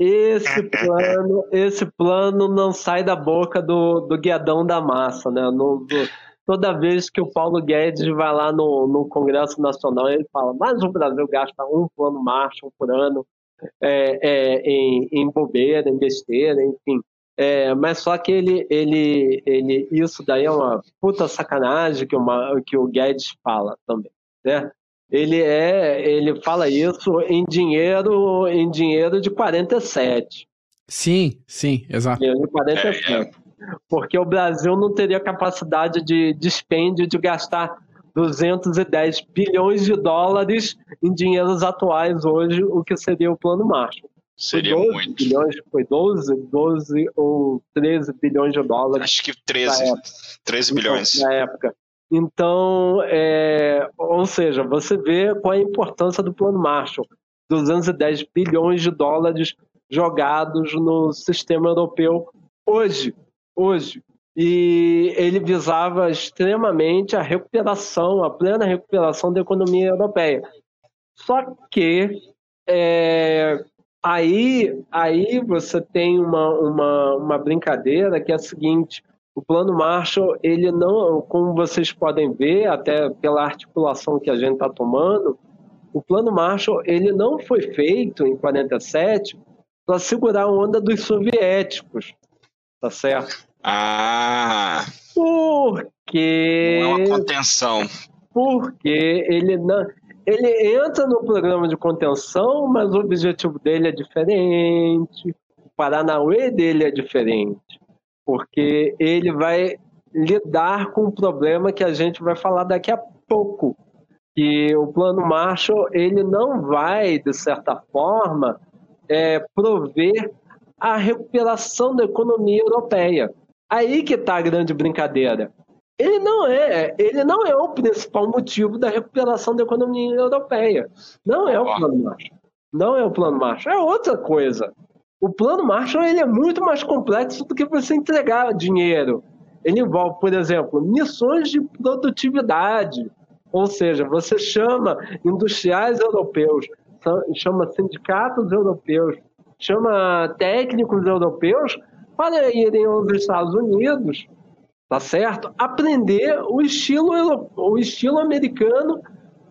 Esse plano, esse plano não sai da boca do, do guiadão da massa, né? No, do, toda vez que o Paulo Guedes vai lá no, no Congresso Nacional, ele fala, mas o Brasil gasta um plano Marshall por ano é, é, em, em bobeira, em besteira, enfim. É, mas só que ele, ele, ele, isso daí é uma puta sacanagem que, uma, que o Guedes fala também, né? Ele é, ele fala isso em dinheiro, em dinheiro de 47. Sim, sim, exato. Dinheiro de 47. É, é. Porque o Brasil não teria capacidade de dispêndio de gastar 210 bilhões de dólares em dinheiros atuais hoje, o que seria o Plano Marshall. Seria muito. Bilhões, foi 12, 12 ou 13 bilhões de dólares. Acho que 13, 13 bilhões. Na época. Então, é, ou seja, você vê qual é a importância do Plano Marshall. 210 bilhões de dólares jogados no sistema europeu hoje. Hoje. E ele visava extremamente a recuperação, a plena recuperação da economia europeia. Só que é, Aí, aí você tem uma, uma, uma brincadeira que é a seguinte: o plano Marshall, ele não, como vocês podem ver, até pela articulação que a gente está tomando, o plano Marshall ele não foi feito em 47 para segurar a onda dos soviéticos, tá certo? Ah. Porque não é uma contenção. Porque ele não ele entra no programa de contenção, mas o objetivo dele é diferente. O Paranauê dele é diferente, porque ele vai lidar com um problema que a gente vai falar daqui a pouco, que o plano Marshall ele não vai, de certa forma, é, prover a recuperação da economia europeia. Aí que está a grande brincadeira ele não é, ele não é o principal motivo da recuperação da economia europeia. Não é o plano Marshall. Não é o plano Marshall, é outra coisa. O plano Marshall ele é muito mais complexo do que você entregar dinheiro. Ele envolve, por exemplo, missões de produtividade, ou seja, você chama industriais europeus, chama sindicatos europeus, chama técnicos europeus para irem aos Estados Unidos tá certo? Aprender o estilo, o estilo americano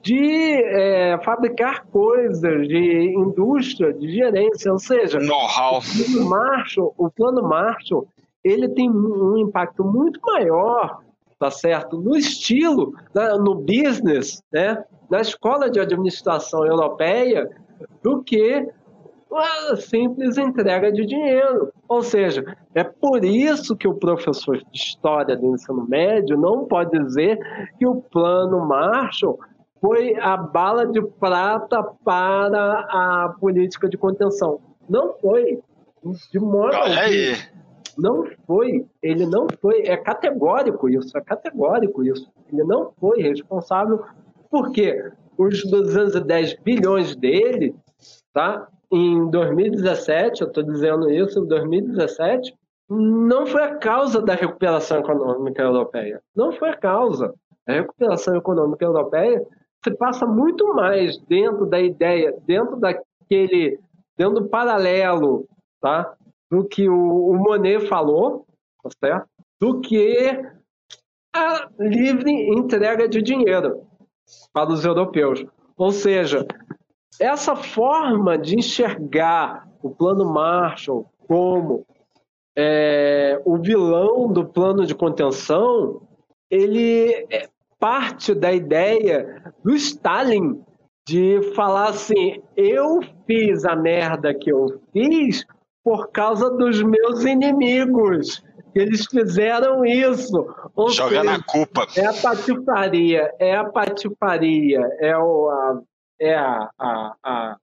de é, fabricar coisas, de indústria, de gerência, ou seja, know-how. O plano Marshall, o plano Marshall, ele tem um impacto muito maior, tá certo? No estilo, no business, né? Na escola de administração europeia, do que uma simples entrega de dinheiro. Ou seja, é por isso que o professor de história do ensino médio não pode dizer que o plano Marshall foi a bala de prata para a política de contenção. Não foi. De modo algum. Não foi. Ele não foi. É categórico isso. É categórico isso. Ele não foi responsável porque os 210 bilhões dele tá, em 2017, eu estou dizendo isso, em 2017, não foi a causa da recuperação econômica europeia. Não foi a causa. a recuperação econômica europeia se passa muito mais dentro da ideia, dentro daquele, dentro do paralelo, tá? Do que o, o Monet falou, tá certo? Do que a livre entrega de dinheiro para os europeus. Ou seja, essa forma de enxergar o plano Marshall como é, o vilão do plano de contenção, ele é parte da ideia do Stalin de falar assim: eu fiz a merda que eu fiz por causa dos meus inimigos. Eles fizeram isso. Ou Joga seja, na culpa. É a patifaria, é a patifaria, é o, a, é, a, a, a,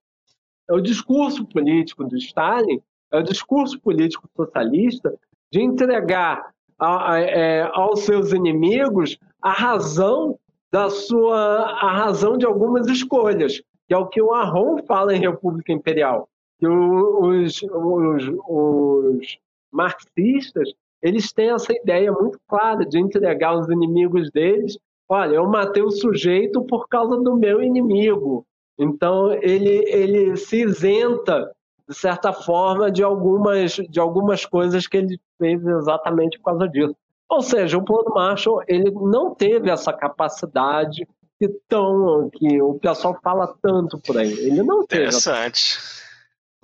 é o discurso político do Stalin, é o discurso político socialista de entregar a, é, aos seus inimigos a razão da sua a razão de algumas escolhas, que é o que o Arron fala em República Imperial, que os, os, os marxistas eles têm essa ideia muito clara de entregar aos inimigos deles, olha, eu matei o sujeito por causa do meu inimigo, então ele ele se isenta de certa forma, de algumas, de algumas coisas que ele fez exatamente por causa disso. Ou seja, o plano Marshall ele não teve essa capacidade que, tão, que o pessoal fala tanto por aí. Ele não teve. Interessante.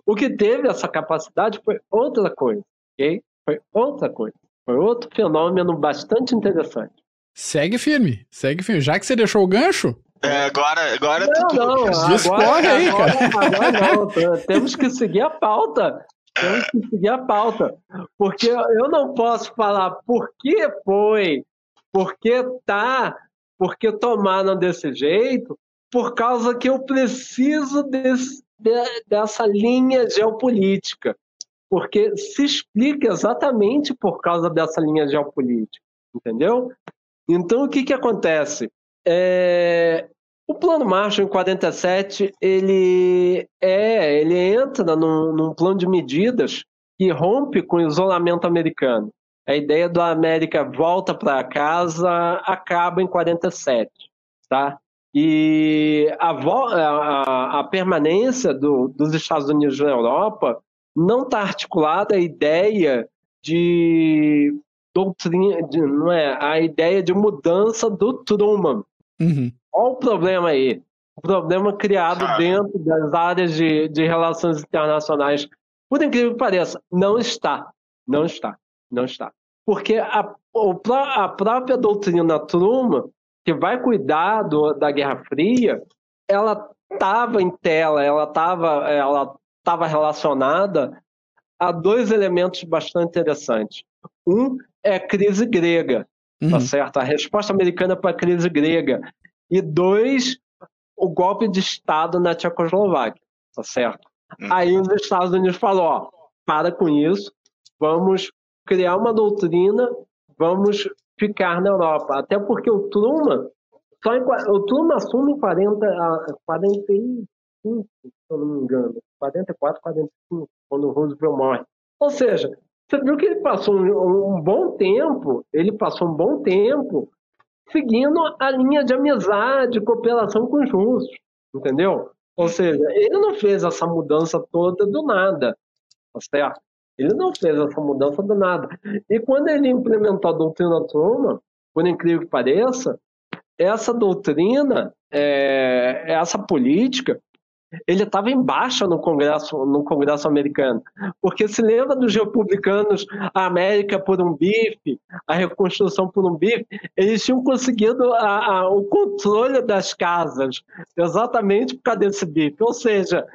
O que teve essa capacidade foi outra coisa, ok? Foi outra coisa. Foi outro fenômeno bastante interessante. Segue firme, segue firme. Já que você deixou o gancho, é, agora, agora não, tu... não, agora, aí, cara. Agora, agora não, temos que seguir a pauta. Temos que seguir a pauta. Porque eu não posso falar por que foi, por que tá, por que tomaram desse jeito, por causa que eu preciso desse, de, dessa linha geopolítica. Porque se explica exatamente por causa dessa linha geopolítica. Entendeu? Então, o que, que acontece? É, o plano Marshall em 47 ele é, ele entra num, num plano de medidas que rompe com o isolamento americano. A ideia da América volta para casa acaba em 47, tá? E a, a, a permanência do, dos Estados Unidos na Europa não está articulada a ideia de doutrina, de, não é, a ideia de mudança do Truman, Uhum. Olha o problema aí. O problema criado ah. dentro das áreas de, de relações internacionais. Por incrível que pareça, não está. Não está. Não está. Porque a, a própria doutrina Truman, que vai cuidar do, da Guerra Fria, ela estava em tela, ela estava ela tava relacionada a dois elementos bastante interessantes. Um é a crise grega, Tá uhum. Tá certo? A resposta americana para a crise grega. E dois, o golpe de Estado na Tchecoslováquia. Tá certo? Uhum. Aí os Estados Unidos falou: ó, para com isso, vamos criar uma doutrina, vamos ficar na Europa. Até porque o Truman, só em, o Truman assume em 40, 45, se eu não me engano, 44, 45, quando o Roosevelt morre. Ou seja, você viu que ele passou um, um bom tempo, ele passou um bom tempo seguindo a linha de amizade, cooperação com os russos, entendeu? Ou seja, ele não fez essa mudança toda do nada, tá certo? Ele não fez essa mudança do nada. E quando ele implementou a doutrina Truman, por incrível que pareça, essa doutrina, é, essa política, ele estava em baixa no Congresso, no Congresso americano. Porque se lembra dos republicanos, a América por um bife, a reconstrução por um bife, eles tinham conseguido a, a, o controle das casas, exatamente por causa desse bife. Ou seja,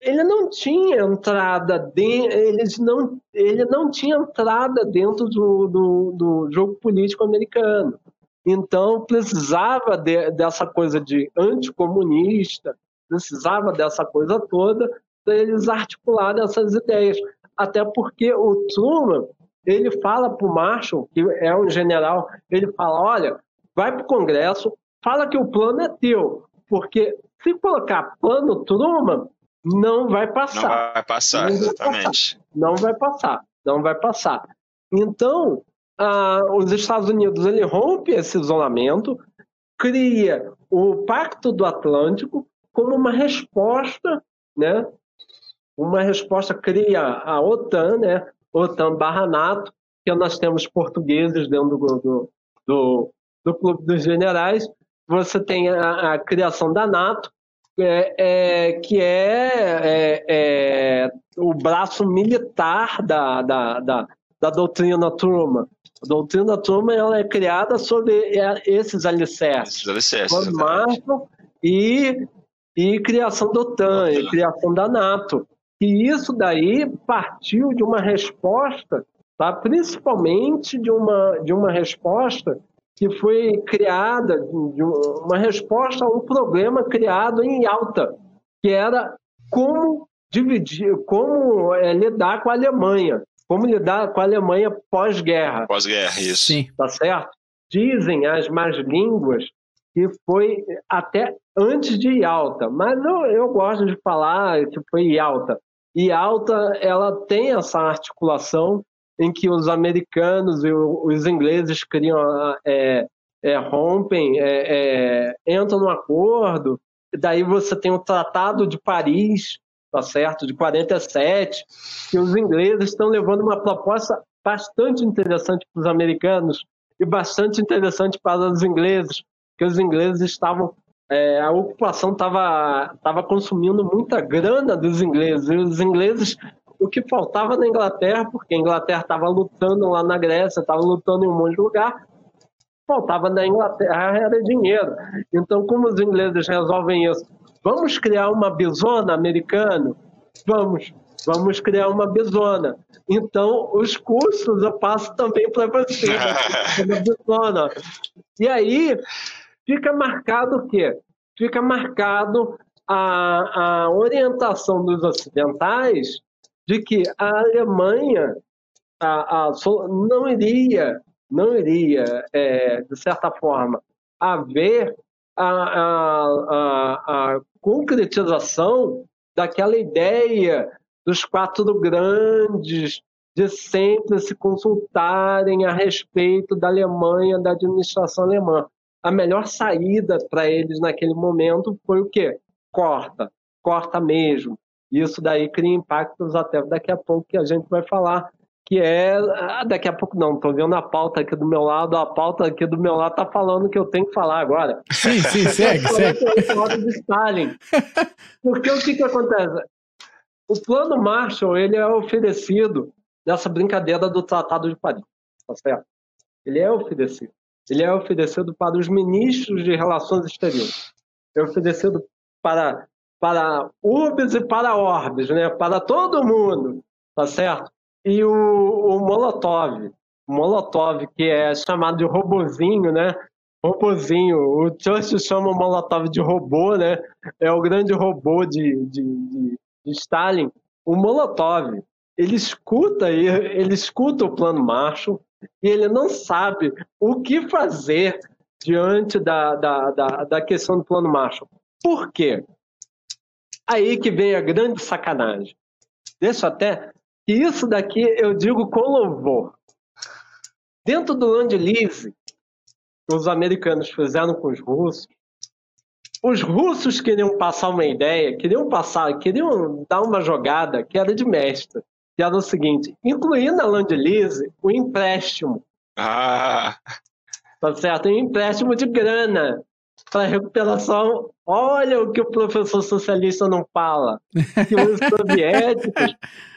ele não tinha entrada de, eles não, ele não tinha entrada dentro do, do, do jogo político americano. Então precisava de, dessa coisa de anticomunista, precisava dessa coisa toda para eles articularem essas ideias. Até porque o Truman, ele fala para o Marshall, que é um general, ele fala, olha, vai para o Congresso, fala que o plano é teu, porque se colocar plano Truman, não vai passar. Não vai passar, não exatamente. Passar. Não vai passar, não vai passar. Então, ah, os Estados Unidos ele rompe esse isolamento, cria o Pacto do Atlântico como uma resposta, né? Uma resposta cria a OTAN, né? OTAN barra NATO, que nós temos portugueses dentro do, do, do, do Clube dos Generais. Você tem a, a criação da NATO, é, é, que é, é, é, o braço militar da, da, da, da doutrina Truman. A doutrina Truman ela é criada sobre esses alicerces. Esses alicerces e, e criação da OTAN, e criação da NATO. E isso daí partiu de uma resposta, tá? principalmente de uma, de uma resposta que foi criada, de uma resposta a um problema criado em Alta, que era como dividir, como é, lidar com a Alemanha. Como lidar com a Alemanha pós-guerra. Pós-guerra, isso. Sim. Tá certo? Dizem as más línguas que foi até antes de Yalta, mas eu, eu gosto de falar que foi Yalta. E Yalta, ela tem essa articulação em que os americanos e os ingleses criam, é, é, rompem, é, é entram no acordo, daí você tem o Tratado de Paris, tá certo? De 47, que os ingleses estão levando uma proposta bastante interessante para os americanos e bastante interessante para os ingleses, que os ingleses estavam é, a ocupação estava tava consumindo muita grana dos ingleses. E os ingleses, o que faltava na Inglaterra, porque a Inglaterra estava lutando lá na Grécia, estava lutando em um monte de lugar, faltava na Inglaterra era dinheiro. Então, como os ingleses resolvem isso? Vamos criar uma bisona americana? Vamos. Vamos criar uma bisona. Então, os custos eu passo também para você. [LAUGHS] Uma bisona. E aí, fica marcado o quê? Fica marcado a, a orientação dos ocidentais de que a Alemanha a, a, não iria, não iria, é, de certa forma, haver a, a, a, concretização daquela ideia dos quatro grandes de sempre se consultarem a respeito da Alemanha, da administração alemã. A melhor saída para eles naquele momento foi o quê? Corta, corta mesmo. Isso daí cria impactos até daqui a pouco que a gente vai falar que é. Ah, daqui a pouco não, tô vendo a pauta aqui do meu lado, a pauta aqui do meu lado tá falando que eu tenho que falar agora. [LAUGHS] Sim, sim, segue, segue. de Stalin. [LAUGHS] Porque o que que acontece? O plano Marshall, ele é oferecido nessa brincadeira do Tratado de Paris, tá certo? Ele é oferecido. Ele é oferecido para os ministros de relações exteriores. É oferecido para para urbes e para orbes, né? Para todo mundo, tá certo? e o, o Molotov. Molotov, que é chamado de robozinho, né? Robozinho. O Churchill chama o Molotov de robô, né? É o grande robô de, de, de, de Stalin. O Molotov, ele escuta, ele escuta o plano Marshall e ele não sabe o que fazer diante da, da, da, da questão do plano Marshall. Por quê? Aí que vem a grande sacanagem. Deixa até e isso daqui eu digo com louvor. Dentro do Land Lease, que os americanos fizeram com os russos, os russos queriam passar uma ideia, queriam passar, queriam dar uma jogada que era de mestre, que era o seguinte: incluir na Land Lease o empréstimo. Ah. Tá certo? Um empréstimo de grana para recuperação. Olha o que o professor socialista não fala. Que os [LAUGHS] soviéticos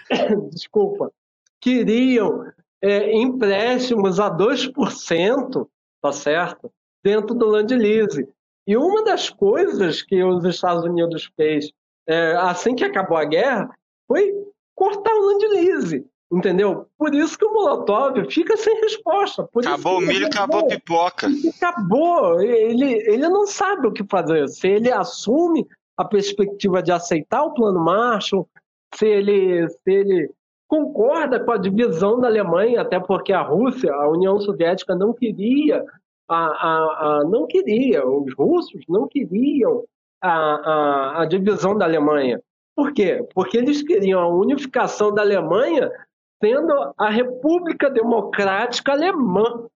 [COUGHS] desculpa, queriam é, empréstimos a 2%, tá certo? Dentro do Land Lease. E uma das coisas que os Estados Unidos fez é, assim que acabou a guerra foi cortar o Land Lease. Entendeu? Por isso que o Molotov fica sem resposta. Acabou o milho, acabou a pipoca. Acabou. Ele, ele não sabe o que fazer. Se ele assume a perspectiva de aceitar o plano Marshall, se ele, se ele concorda com a divisão da Alemanha, até porque a Rússia, a União Soviética não queria a, a, a não queria, os russos não queriam a, a, a divisão da Alemanha. Por quê? Porque eles queriam a unificação da Alemanha sendo a República Democrática Alemã.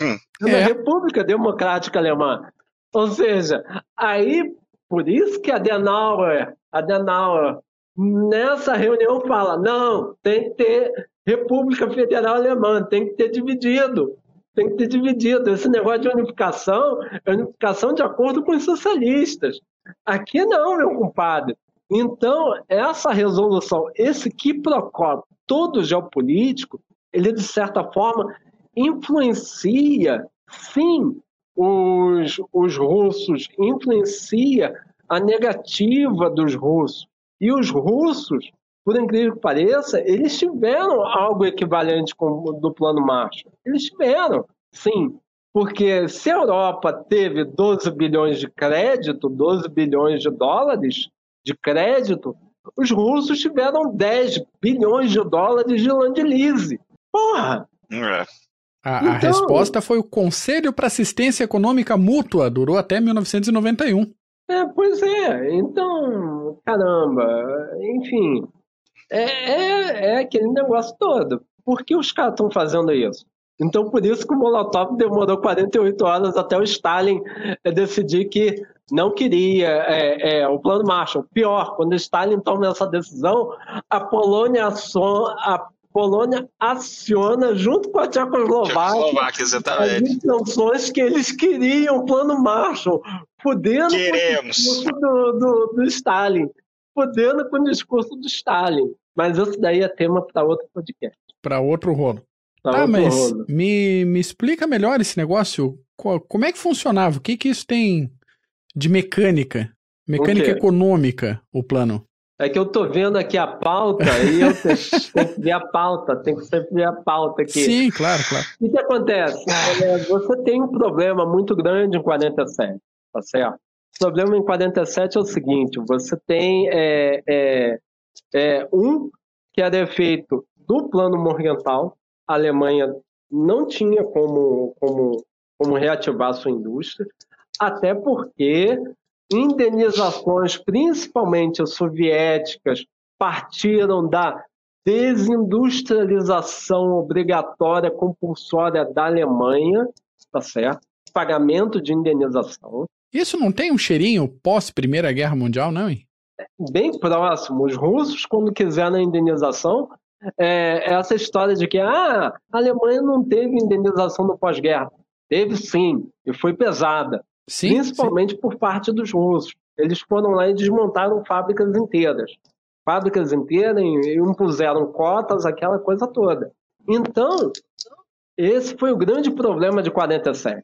Hum. É. República Democrática Alemã. Ou seja, aí, por isso que Adenauer, Adenauer nessa reunião fala, não, tem que ter República Federal Alemã, tem que ter dividido. Tem que ter dividido. Esse negócio de unificação é unificação de acordo com os socialistas. Aqui não, meu compadre. Então, essa resolução, esse quiprocó todo geopolítico, ele, de certa forma, influencia, sim, os, os russos, influencia a negativa dos russos. E os russos, por incrível que pareça, eles tiveram algo equivalente com, do Plano Marshall. Eles tiveram, sim. Porque se a Europa teve 12 bilhões de crédito, 12 bilhões de dólares de crédito, os russos tiveram 10 bilhões de dólares de land lease. Porra! É. A, então, a resposta foi o Conselho para Assistência Econômica Mútua, durou até 1991. É, pois é. Então, caramba, enfim, é, é, é aquele negócio todo. Por que os caras estão fazendo isso? Então, por isso que o Molotov demorou 48 horas até o Stalin decidir que não queria é, é, o plano Marshall. Pior, quando o Stalin toma essa decisão, a Polônia, a Polônia aciona, junto com a Tchecoslováquia, exatamente. as intenções que eles queriam, o plano Marshall, podendo Queremos. com o discurso do, do, do Stalin, podendo com o discurso do Stalin. Mas isso daí é tema para outro podcast. Para outro rolo. Pra tá, mas me, me explica melhor esse negócio. Como é que funcionava? O que, que isso tem de mecânica? Mecânica econômica, o plano. É que eu tô vendo aqui a pauta e eu [LAUGHS] tenho que ver a pauta, tem que sempre ver a pauta aqui. Sim, claro, claro. O que acontece? Você tem um problema muito grande em 47, tá certo? O problema em 47 é o seguinte: você tem é, é, é, um que era efeito do plano Morgenthau, a Alemanha não tinha como, como, como reativar sua indústria, até porque indenizações, principalmente soviéticas, partiram da desindustrialização obrigatória compulsória da Alemanha, tá certo? Pagamento de indenização. Isso não tem um cheirinho pós Primeira Guerra Mundial, não? Hein? Bem próximo. Os russos, quando quiseram a indenização, é, essa história de que ah, a Alemanha não teve indenização no pós-guerra. Teve sim, e foi pesada. Sim, principalmente sim. por parte dos russos. Eles foram lá e desmontaram fábricas inteiras. Fábricas inteiras e impuseram cotas, aquela coisa toda. Então, esse foi o grande problema de 47.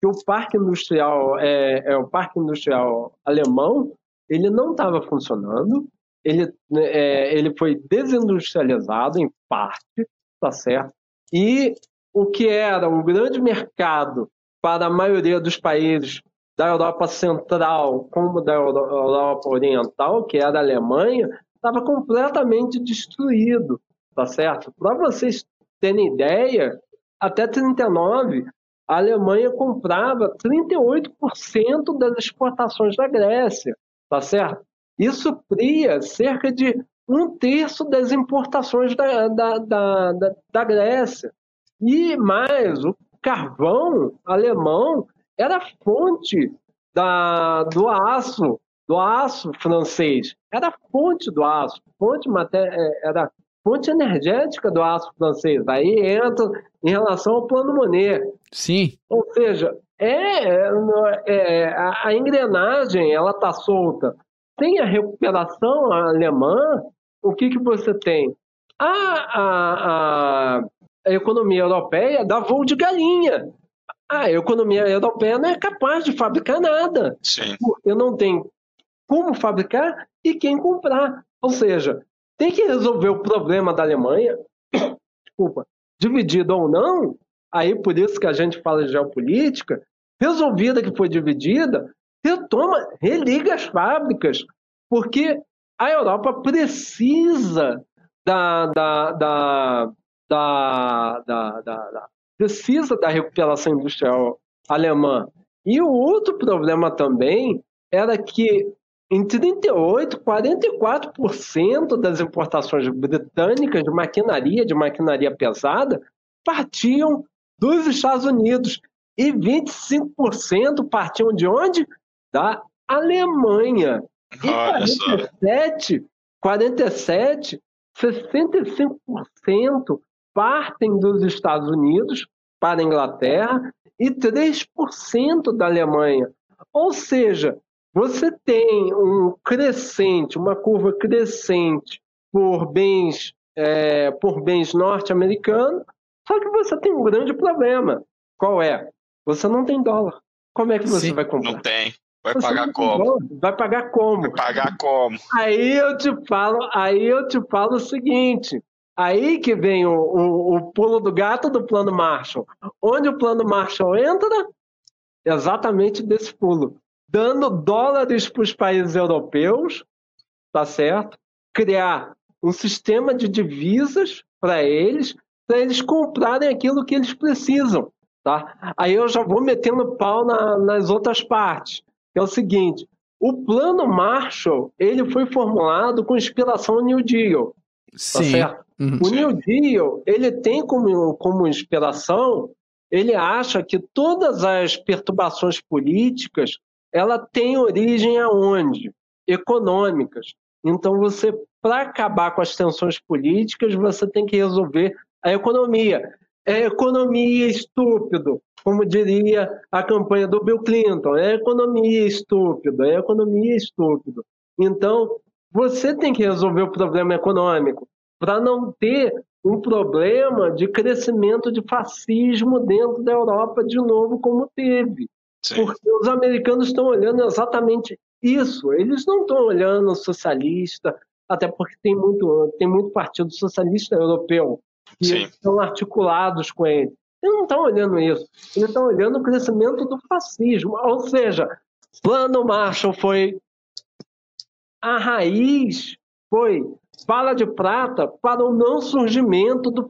Que o parque industrial, é, é o parque industrial alemão, ele não estava funcionando, ele, é, ele foi desindustrializado em parte, tá certo? E o que era o grande mercado para a maioria dos países da Europa Central como da Europa Oriental, que era a Alemanha, estava completamente destruído, tá certo? Para vocês terem ideia, até 39 a Alemanha comprava 38% das exportações da Grécia, tá certo? Isso supria cerca de um terço das importações da, da, da, da, da Grécia. E mais, o carvão alemão era fonte da, do aço, do aço francês. Era fonte do aço, fonte é, era fonte energética do aço francês. Aí entra em relação ao plano Monet. Sim. Ou seja, é, é, é a, a engrenagem ela está solta. Sem a recuperação alemã, o que, que você tem? A, a, a, a economia europeia dá voo de galinha. A economia europeia não é capaz de fabricar nada. Sim. Porque não tem como fabricar e quem comprar. Ou seja, tem que resolver o problema da Alemanha, [COUGHS] desculpa, dividida ou não, aí por isso que a gente fala de geopolítica, resolvida que foi dividida, retoma, religa as fábricas, porque a Europa precisa da, da, da, da, da, da, precisa da recuperação industrial alemã. E o outro problema também era que em 38, 44% das importações britânicas de maquinaria, de maquinaria pesada, partiam dos Estados Unidos e 25% partiam de onde? Da Alemanha. E Olha só. 47, 47, 65% partem dos Estados Unidos para a Inglaterra e 3% da Alemanha. Ou seja, você tem um crescente, uma curva crescente por bens, é, por bens norte-americanos, só que você tem um grande problema. Qual é? Você não tem dólar. Como é que você Sim, vai comprar? Não tem. Vai Você pagar como? dólar. Vai pagar como? Vai pagar como? Aí eu te falo, aí eu te falo o seguinte. Aí que vem o, o, o pulo do gato do plano Marshall. Onde o plano Marshall entra? Exatamente desse pulo. Dando dólares para os países europeus, tá certo? Criar um sistema de divisas para eles, para eles comprarem aquilo que eles precisam, tá? Aí eu já vou metendo pau na- nas outras partes. Que é o seguinte, o plano Marshall, ele foi formulado com inspiração New Deal, tá Sim. certo? Uhum. O New Deal, ele tem como, como inspiração, ele acha que todas as perturbações políticas, ela tem origem aonde? Econômicas. Então, você, para acabar com as tensões políticas, você tem que resolver a economia. É economia estúpido, como diria a campanha do Bill Clinton. É economia estúpido, é economia estúpido. Então, você tem que resolver o problema econômico para não ter um problema de crescimento de fascismo dentro da Europa de novo, como teve. Sim. Porque os americanos estão olhando exatamente isso. Eles não estão olhando o socialista, até porque tem muito, tem muito partido socialista europeu que Sim. estão articulados com ele. Eles não estão olhando isso. Eles estão olhando o crescimento do fascismo. Ou seja, plano Marshall foi a raiz, foi bala de prata para o não surgimento do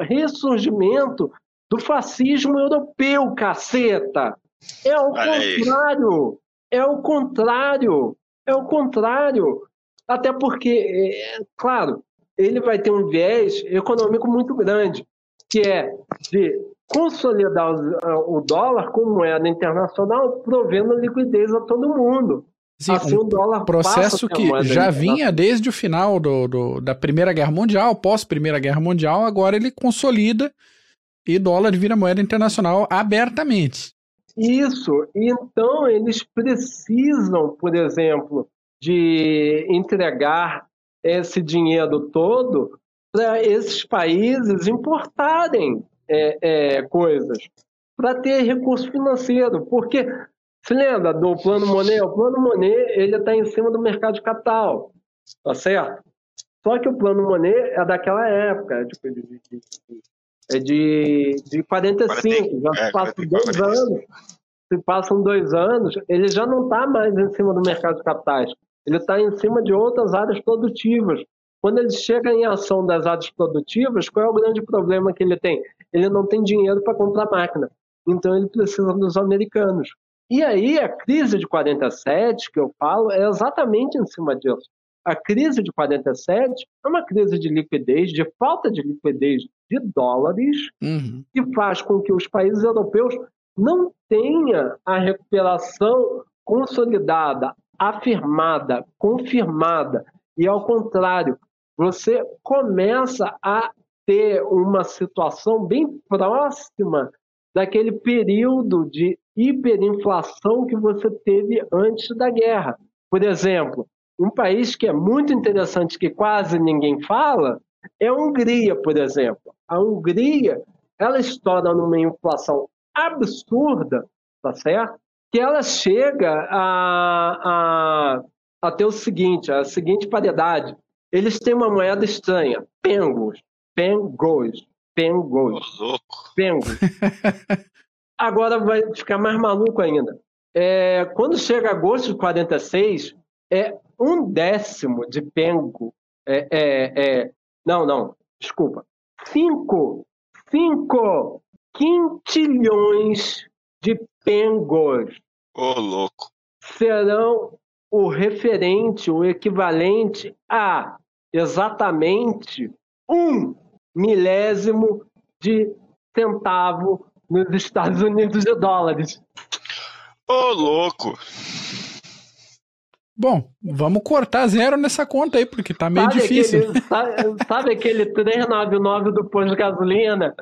ressurgimento do fascismo europeu, caceta. É o contrário. É o contrário. É o contrário. Até porque, é, claro, ele vai ter um viés econômico muito grande, que é de consolidar o- o dólar como moeda internacional, provendo liquidez a todo mundo. Sim, um processo que já vinha desde o final do, do- da Primeira Guerra Mundial, pós Primeira Guerra Mundial, agora ele consolida e dólar vira moeda internacional abertamente. Isso. Então, eles precisam, por exemplo, de entregar esse dinheiro todo para esses países importarem é, é, coisas, para ter recurso financeiro. Porque, se lembra do Plano Monet? O Plano Monet ele está em cima do mercado de capital, tá certo? Só que o Plano Monet é daquela época, tipo, de, de, é de, de 45, já é, se passam 44, dois 45. anos. Se passam dois anos, ele já não está mais em cima do mercado de capitais. Ele está em cima de outras áreas produtivas. Quando ele chega em ação das áreas produtivas, qual é o grande problema que ele tem? Ele não tem dinheiro para comprar máquina. Então ele precisa dos americanos. E aí a crise de 47, que eu falo, é exatamente em cima disso. A crise de 47 é uma crise de liquidez, de falta de liquidez de dólares, Uhum. que faz com que os países europeus não tenham a recuperação consolidada, afirmada, confirmada. E ao contrário, você começa a ter uma situação bem próxima daquele período de hiperinflação que você teve antes da guerra. Por exemplo, um país que é muito interessante, que quase ninguém fala, é a Hungria, por exemplo. A Hungria, ela estoura numa inflação absurda, tá certo? Que ela chega a, a, a ter o seguinte, a seguinte paridade. Eles têm uma moeda estranha, pengos, pengos, pengos, Ô, louco. [LAUGHS] Agora vai ficar mais maluco ainda. É, quando chega agosto de 46, é um décimo de pengo. É, é, é, não, não, desculpa. Cinco, cinco quintilhões de pengos Ô, louco. serão o referente, o equivalente a exatamente um milésimo de centavo nos Estados Unidos de dólares. Ô, louco! Bom, vamos cortar zero nessa conta aí, porque tá meio sabe difícil. Aquele, sabe, sabe, aquele 399 do posto de gasolina?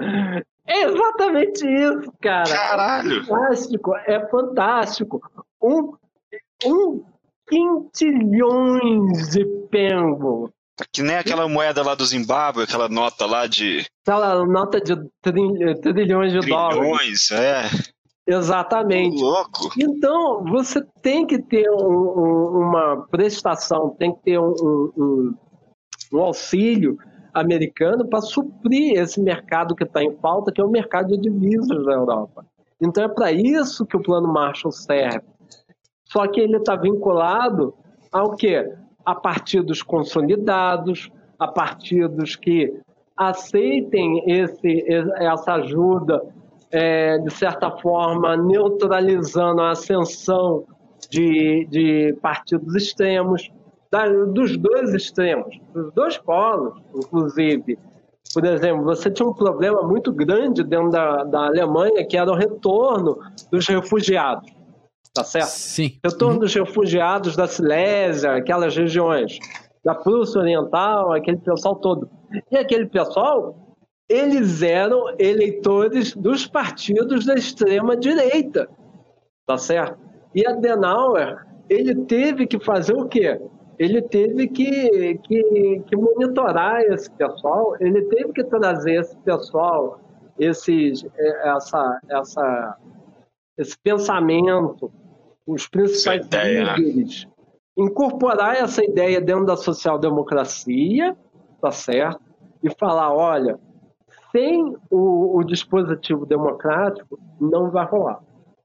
É exatamente isso, cara. Caralho! É fantástico, é fantástico. Um, um quintilhões de pengo. Que nem aquela moeda lá do Zimbábue, aquela nota lá de. Aquela nota de trilhões de trilhões, dólares. é. Exatamente. Louco. Então, você tem que ter um, um, uma prestação, tem que ter um, um auxílio americano para suprir esse mercado que está em falta, que é o mercado de divisas da Europa. Então, é para isso que o Plano Marshall serve. Só que ele está vinculado ao quê? A partidos consolidados, a partidos que aceitem esse, essa ajuda é, de certa forma, neutralizando a ascensão de, de partidos extremos, da, dos dois extremos, dos dois polos, inclusive. Por exemplo, você tinha um problema muito grande dentro da, da Alemanha, que era o retorno dos refugiados. Tá certo? Sim. Retorno uhum. dos refugiados da Silésia, aquelas regiões, da Prússia Oriental, aquele pessoal todo. E aquele pessoal eles eram eleitores dos partidos da extrema direita, tá certo? E Adenauer, ele teve que fazer o quê? Ele teve que, que, que monitorar esse pessoal, ele teve que trazer esse pessoal, esses, é, essa, essa, esse pensamento, os principais né? líderes, incorporar essa ideia dentro da social-democracia, tá certo? E falar, olha, sem o, o, dispositivo democrático, não vai rolar.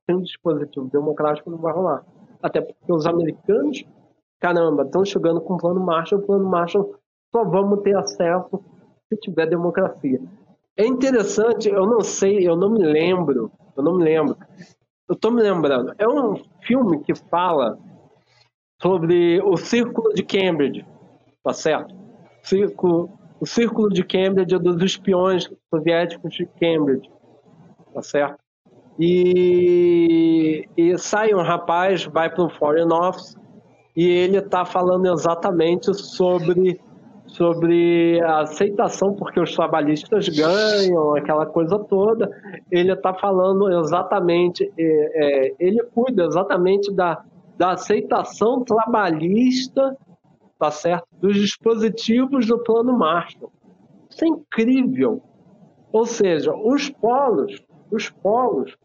Sem o dispositivo democrático, não vai rolar. Até porque os americanos, caramba, estão chegando com o plano Marshall, o plano Marshall só vamos ter acesso se tiver democracia. É interessante, eu não sei, eu não me lembro, eu não me lembro. Eu estou me lembrando. É um filme que fala sobre o Círculo de Cambridge, tá certo? Círculo o círculo de Cambridge é dos espiões soviéticos de Cambridge, tá certo? E, e sai um rapaz, vai para o Foreign Office e ele está falando exatamente sobre sobre a aceitação, porque os trabalhistas ganham, aquela coisa toda. Ele está falando exatamente, é, é, ele cuida exatamente da, da aceitação trabalhista tá certo? Dos dispositivos do plano Marshall. Isso é incrível. Ou seja, os polos, os polos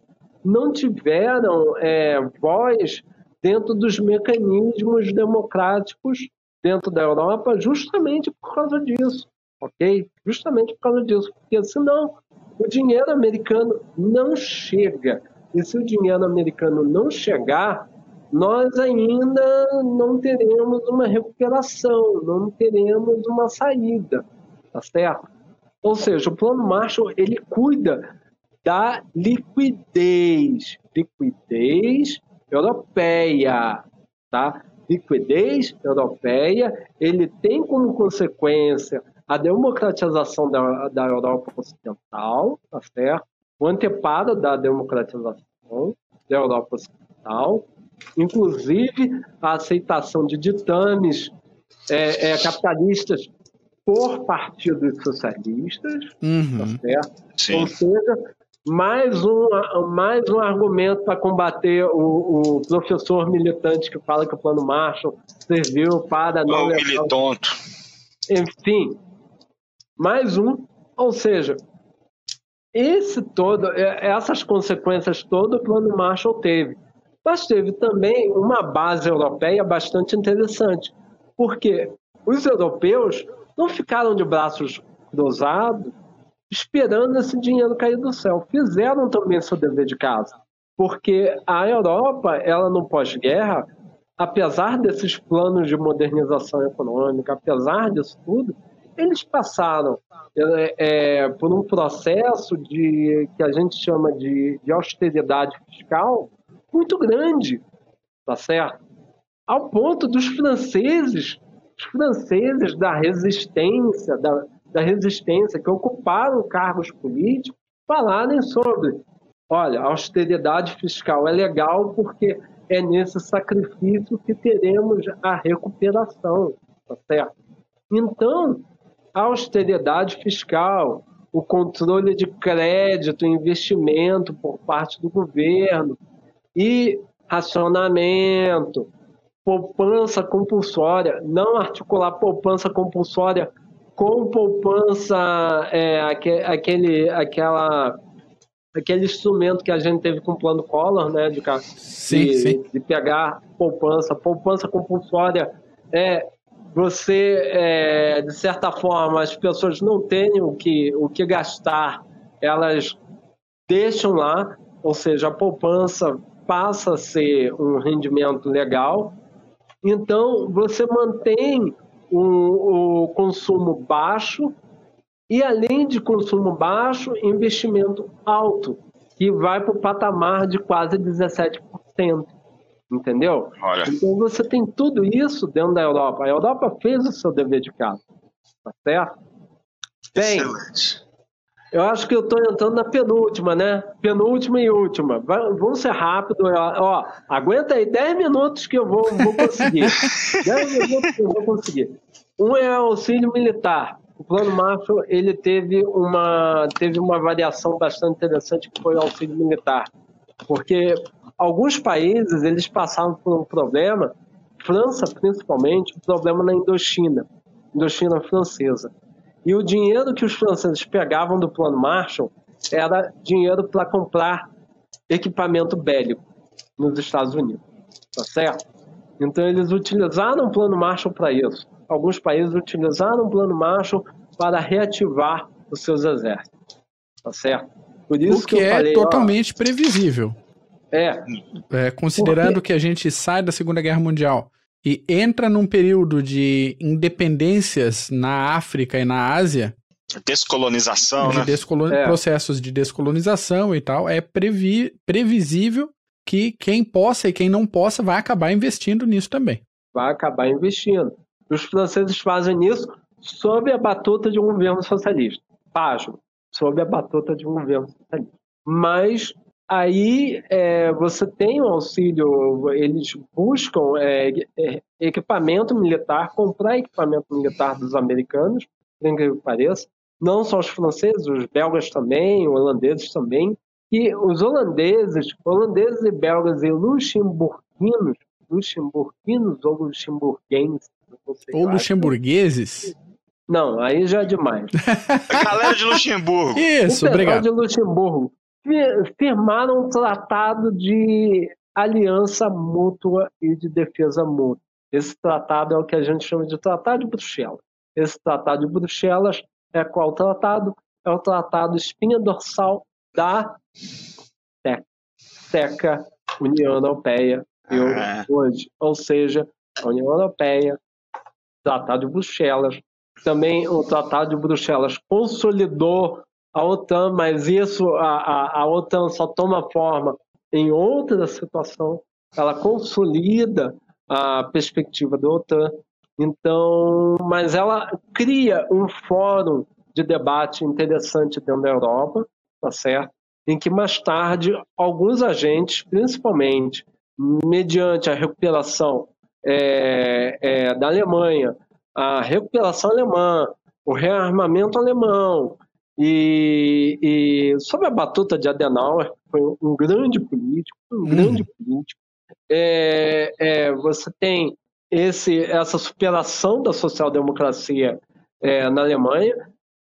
não tiveram é, voz dentro dos mecanismos democráticos dentro da Europa justamente por causa disso, ok? Justamente por causa disso, porque senão o dinheiro americano não chega. E se o dinheiro americano não chegar, nós ainda não teremos uma recuperação, não teremos uma saída, tá certo? Ou seja, o plano Marshall ele cuida da liquidez, liquidez europeia, tá? Liquidez europeia, ele tem como consequência a democratização da, da Europa Ocidental, tá certo? O anteparo da democratização da Europa Ocidental, inclusive a aceitação de ditames é, é, capitalistas por partidos socialistas, uhum. tá certo? Ou seja, mais um, mais um argumento para combater o, o, professor militante que fala que o plano Marshall serviu para não. Oh, militonto. Enfim, mais um. Ou seja, esse todo, é, essas consequências todo o plano Marshall teve. Mas teve também uma base europeia bastante interessante, porque os europeus não ficaram de braços cruzados esperando esse dinheiro cair do céu. Fizeram também seu dever de casa, porque a Europa, ela no pós-guerra, apesar desses planos de modernização econômica, apesar disso tudo, eles passaram é, é, por um processo de que a gente chama de, de austeridade fiscal muito grande, tá certo? Ao ponto dos franceses, os franceses da resistência, da, da resistência, que ocuparam cargos políticos, falarem sobre, olha, a austeridade fiscal é legal porque é nesse sacrifício que teremos a recuperação, tá certo? Então, a austeridade fiscal, o controle de crédito, investimento por parte do governo e racionamento, poupança compulsória, não articular poupança compulsória com poupança, é, aquele, aquela, aquele instrumento que a gente teve com o plano Collor, né, de, sim, de, sim. de pegar poupança, poupança compulsória é você, é, de certa forma, as pessoas não têm o que, o que gastar, elas deixam lá, ou seja, a poupança passa a ser um rendimento legal. Então, você mantém o, o consumo baixo e, além de consumo baixo, investimento alto, que vai para o patamar de quase 17%. Entendeu? Olha. Então você tem tudo isso dentro da Europa. A Europa fez o seu dever de casa. Tá certo? Bem, Excelente. Eu acho que eu estou entrando na penúltima, né? Penúltima e última. vamos ser rápido. Ó, aguenta aí 10 minutos que eu vou, vou conseguir. [LAUGHS] 10 minutos que eu vou conseguir. Um é auxílio militar. O plano Marshall ele teve uma, teve uma variação bastante interessante que foi o auxílio militar. Porque alguns países eles passaram por um problema, França principalmente, um problema na Indochina, Indochina francesa e o dinheiro que os franceses pegavam do Plano Marshall era dinheiro para comprar equipamento bélico nos Estados Unidos. Tá certo? Então eles utilizaram o Plano Marshall para isso. Alguns países utilizaram o Plano Marshall para reativar os seus exércitos. Tá certo? Por isso o que, que é falei, totalmente ó, previsível. É. é considerando que a gente sai da Segunda Guerra Mundial e entra num período de independências na África e na Ásia. Descolonização, de né? Descolon... É. Processos de descolonização e tal. É previ... previsível que quem possa e quem não possa vai acabar investindo nisso também. Vai acabar investindo. Os franceses fazem isso sob a batuta de um governo socialista. Pasmo, sob a batuta de um governo socialista. Mas Aí é, você tem um auxílio, eles buscam é, é, equipamento militar, comprar equipamento militar dos americanos, por que pareça, não só os franceses, os belgas também, holandeses também, e os holandeses, holandeses e belgas e luxemburguinos, luxemburguinos ou luxemburguenses, ou luxemburgueses? Não, aí já é demais. [LAUGHS] A galera de Luxemburgo. Isso, obrigado. de Luxemburgo firmaram um tratado de aliança mútua e de defesa mútua. Esse tratado é o que a gente chama de Tratado de Bruxelas. Esse Tratado de Bruxelas é qual tratado? É o Tratado espinha dorsal da SECA, União Europeia, ah. hoje. Ou seja, a União Europeia, Tratado de Bruxelas. Também o Tratado de Bruxelas consolidou a OTAN, mas isso, a, a, a OTAN só toma forma em outra situação, ela consolida a perspectiva da OTAN, então, mas ela cria um fórum de debate interessante dentro da Europa, tá certo? Em que mais tarde alguns agentes, principalmente mediante a recuperação é, é, da Alemanha, a recuperação alemã, o rearmamento alemão, e, e sob a batuta de Adenauer, foi um grande político, um uhum. grande político, é, é, você tem esse, essa superação da social-democracia é, na Alemanha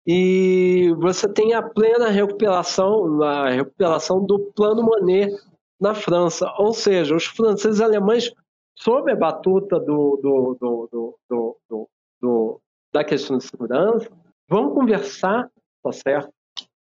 e você tem a plena recuperação, a recuperação do plano Monet na França. Ou seja, os franceses e alemães, sob a batuta do, do, do, do, do da questão de segurança, vão conversar tá certo?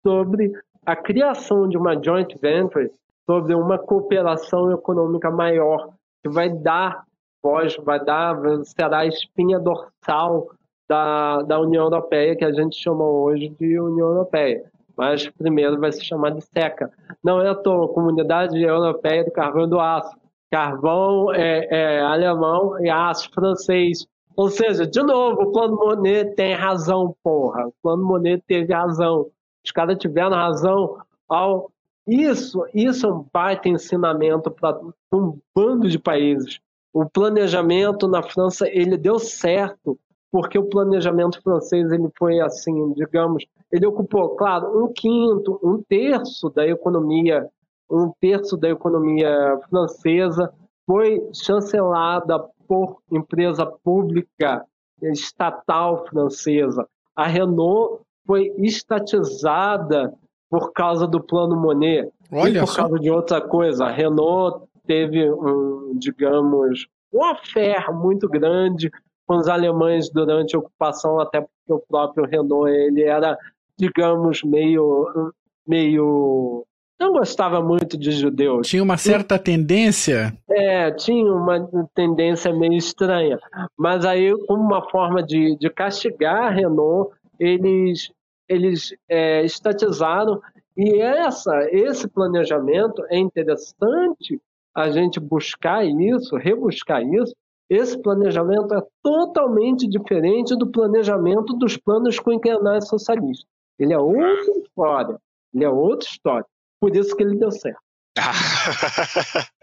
Sobre a criação de uma joint venture, sobre uma cooperação econômica maior, que vai dar voz, vai dar, será a espinha dorsal da, da União Europeia, que a gente chama hoje de União Europeia. Mas primeiro vai se chamar de SECA. Não é à toa, Comunidade Europeia do Carvão e do Aço. Carvão é, é alemão e aço francês. Ou seja, de novo, o plano Monet tem razão, porra. O plano Monet teve razão. Os caras tiveram razão ao. Isso, isso é um baita ensinamento para um bando de países. O planejamento na França ele deu certo porque o planejamento francês ele foi assim, digamos, ele ocupou, claro, um quinto, um terço da economia, um terço da economia francesa foi chancelada por empresa pública estatal francesa. A Renault foi estatizada por causa do plano Monet Olha e por só. causa de outra coisa. A Renault teve um, digamos, uma fé muito grande com os alemães durante a ocupação, até porque o próprio Renault ele era, digamos, meio meio não gostava muito de judeus. Tinha uma certa tendência? É, tinha uma tendência meio estranha. Mas aí, como uma forma de, de castigar Renault, eles, eles é, estatizaram. E essa, esse planejamento é interessante a gente buscar isso, rebuscar isso. Esse planejamento é totalmente diferente do planejamento dos planos quinquenais socialistas. Ele é outra história. Ele é outra história. Por isso que ele deu certo. [LAUGHS]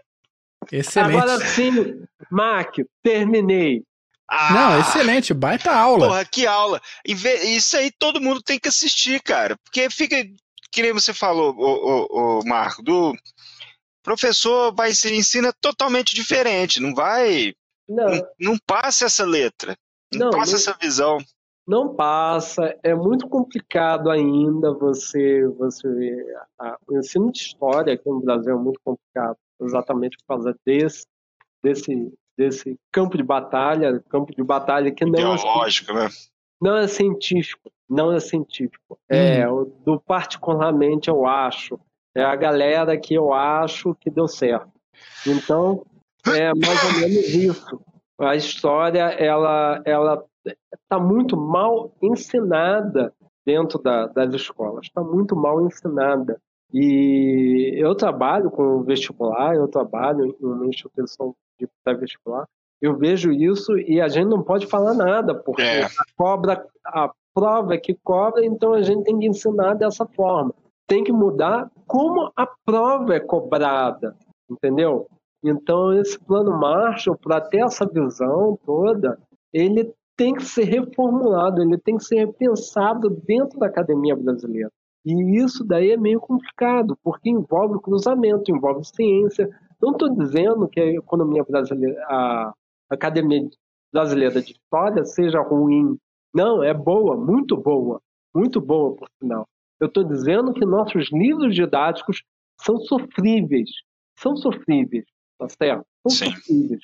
Excelente. Agora sim, Mac, terminei. Ah, Não, excelente, baita aula. Porra, que aula. Isso aí todo mundo tem que assistir, cara. Porque fica, que nem você falou, o, o, o Marco, do professor vai se ensina totalmente diferente, não vai. Não, não, não passa essa letra, não, não passa essa visão não passa, é muito complicado ainda você, você ver. O ensino de história aqui no Brasil é muito complicado, exatamente por causa desse, desse, desse campo de batalha, campo de batalha que não é Ideológico, é, né? não é científico, não é científico. É, hum. do particularmente eu acho, é a galera que eu acho que deu certo. Então, é mais ou menos isso. A história, ela, ela está muito mal ensinada dentro da, das escolas, está muito mal ensinada. E eu trabalho com vestibular, eu trabalho em uma instituição de pré-vestibular, eu vejo isso e a gente não pode falar nada, porque é. a cobra, a prova é que cobra, então a gente tem que ensinar dessa forma. Tem que mudar como a prova é cobrada, entendeu? Então esse plano Marshall, para ter essa visão toda, ele tem que ser reformulado, ele tem que ser repensado dentro da academia brasileira. E isso daí é meio complicado, porque envolve cruzamento, envolve ciência. Não estou dizendo que a economia brasileira, a academia brasileira de história seja ruim. Não, é boa, muito boa, muito boa, por sinal. Eu estou dizendo que nossos livros didáticos são sofríveis, são sofríveis, tá certo? São Sim. sofríveis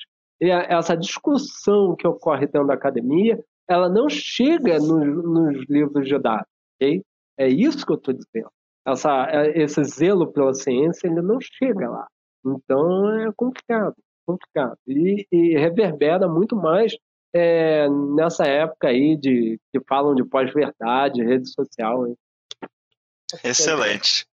essa discussão que ocorre dentro da academia, ela não chega nos, nos livros didáticos, ok? É isso que eu estou dizendo. Essa, é, esse zelo pela ciência, ele não chega lá. Então, é complicado, complicado. E, e reverbera muito mais é, nessa época aí de que falam de pós-verdade, rede social. Hein? Excelente.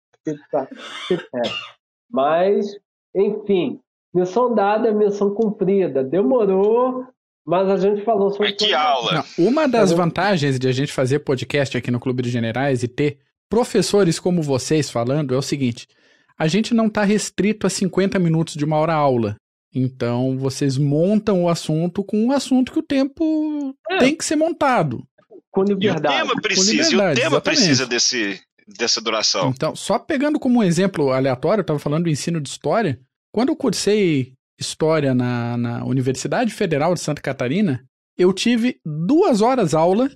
Mas, enfim, Missão dada é missão cumprida. Demorou, mas a gente falou sobre. Que aula! Não, uma das vantagens de a gente fazer podcast aqui no Clube dos Generais e ter professores como vocês falando é o seguinte: a gente não está restrito a 50 minutos de uma hora aula. Então vocês montam o assunto com um assunto que o tempo é. tem que ser montado. Com liberdade. E o tema precisa, o tema precisa desse, dessa duração. Então, só pegando como um exemplo aleatório, eu estava falando do ensino de história. Quando eu cursei História na, na Universidade Federal de Santa Catarina, eu tive duas horas aula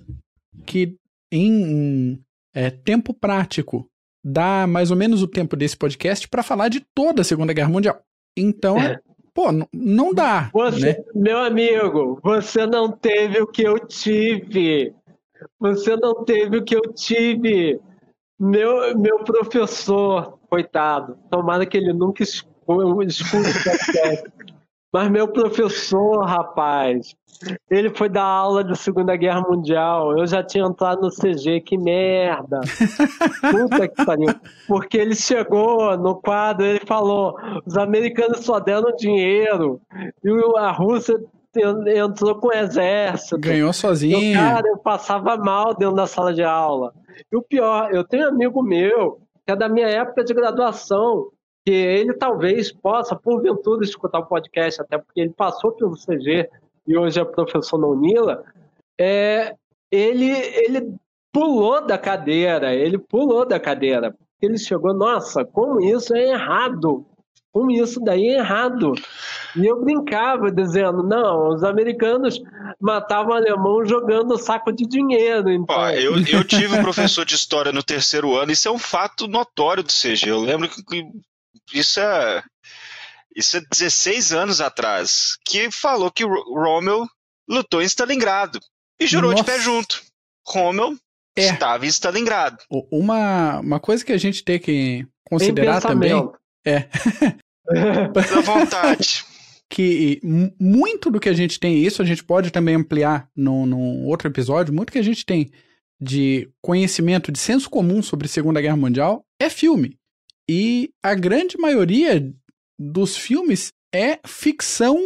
que em é, tempo prático dá mais ou menos o tempo desse podcast para falar de toda a Segunda Guerra Mundial. Então, é. pô, não dá. Você, né? Meu amigo, você não teve o que eu tive. Você não teve o que eu tive. Meu, meu professor, coitado, tomara que ele nunca Desculpa, mas meu professor, rapaz, ele foi dar aula de Segunda Guerra Mundial. Eu já tinha entrado no CG, que merda. Puta que pariu. Porque ele chegou no quadro, ele falou: os americanos só deram dinheiro e a Rússia entrou com o exército. Ganhou sozinho. Cara, eu passava mal dentro da sala de aula. E o pior, eu tenho um amigo meu, que é da minha época de graduação, que ele talvez possa, porventura, escutar o podcast, até porque ele passou pelo CG e hoje é professor na Unila. É, ele, ele pulou da cadeira, ele pulou da cadeira. Ele chegou, nossa, como isso é errado como isso daí é errado. E eu brincava dizendo, não, os americanos matavam alemão jogando saco de dinheiro. Então... Eu, eu tive um professor de história no terceiro ano, isso é um fato notório do CG. Eu lembro que isso é, isso é 16 anos atrás, que falou que Rommel lutou em Stalingrado e jurou Nossa. de pé junto. Rommel é. estava em Stalingrado. Uma, uma coisa que a gente tem que considerar também é. [LAUGHS] À vontade. que muito do que a gente tem, isso a gente pode também ampliar num, num outro episódio, muito que a gente tem de conhecimento, de senso comum sobre Segunda Guerra Mundial é filme. E a grande maioria dos filmes é ficção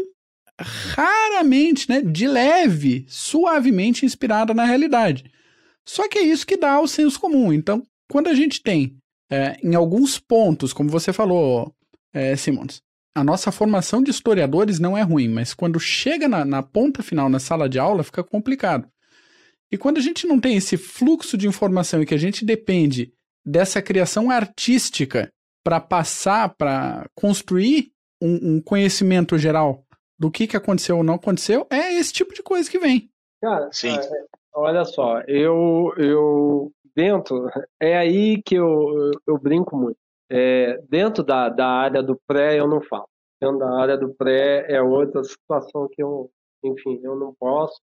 raramente, né, de leve, suavemente inspirada na realidade. Só que é isso que dá o senso comum. Então, quando a gente tem é, em alguns pontos, como você falou, é, Simons, a nossa formação de historiadores não é ruim, mas quando chega na, na ponta final, na sala de aula, fica complicado. E quando a gente não tem esse fluxo de informação e que a gente depende dessa criação artística para passar, para construir um, um, conhecimento geral do que, que aconteceu ou não aconteceu, é esse tipo de coisa que vem. Cara, Sim. É, olha só, eu, eu dentro, é aí que eu, eu brinco muito. É, dentro da, da área do pré, eu não falo. Dentro da área do pré é outra situação que eu, enfim, eu não posso,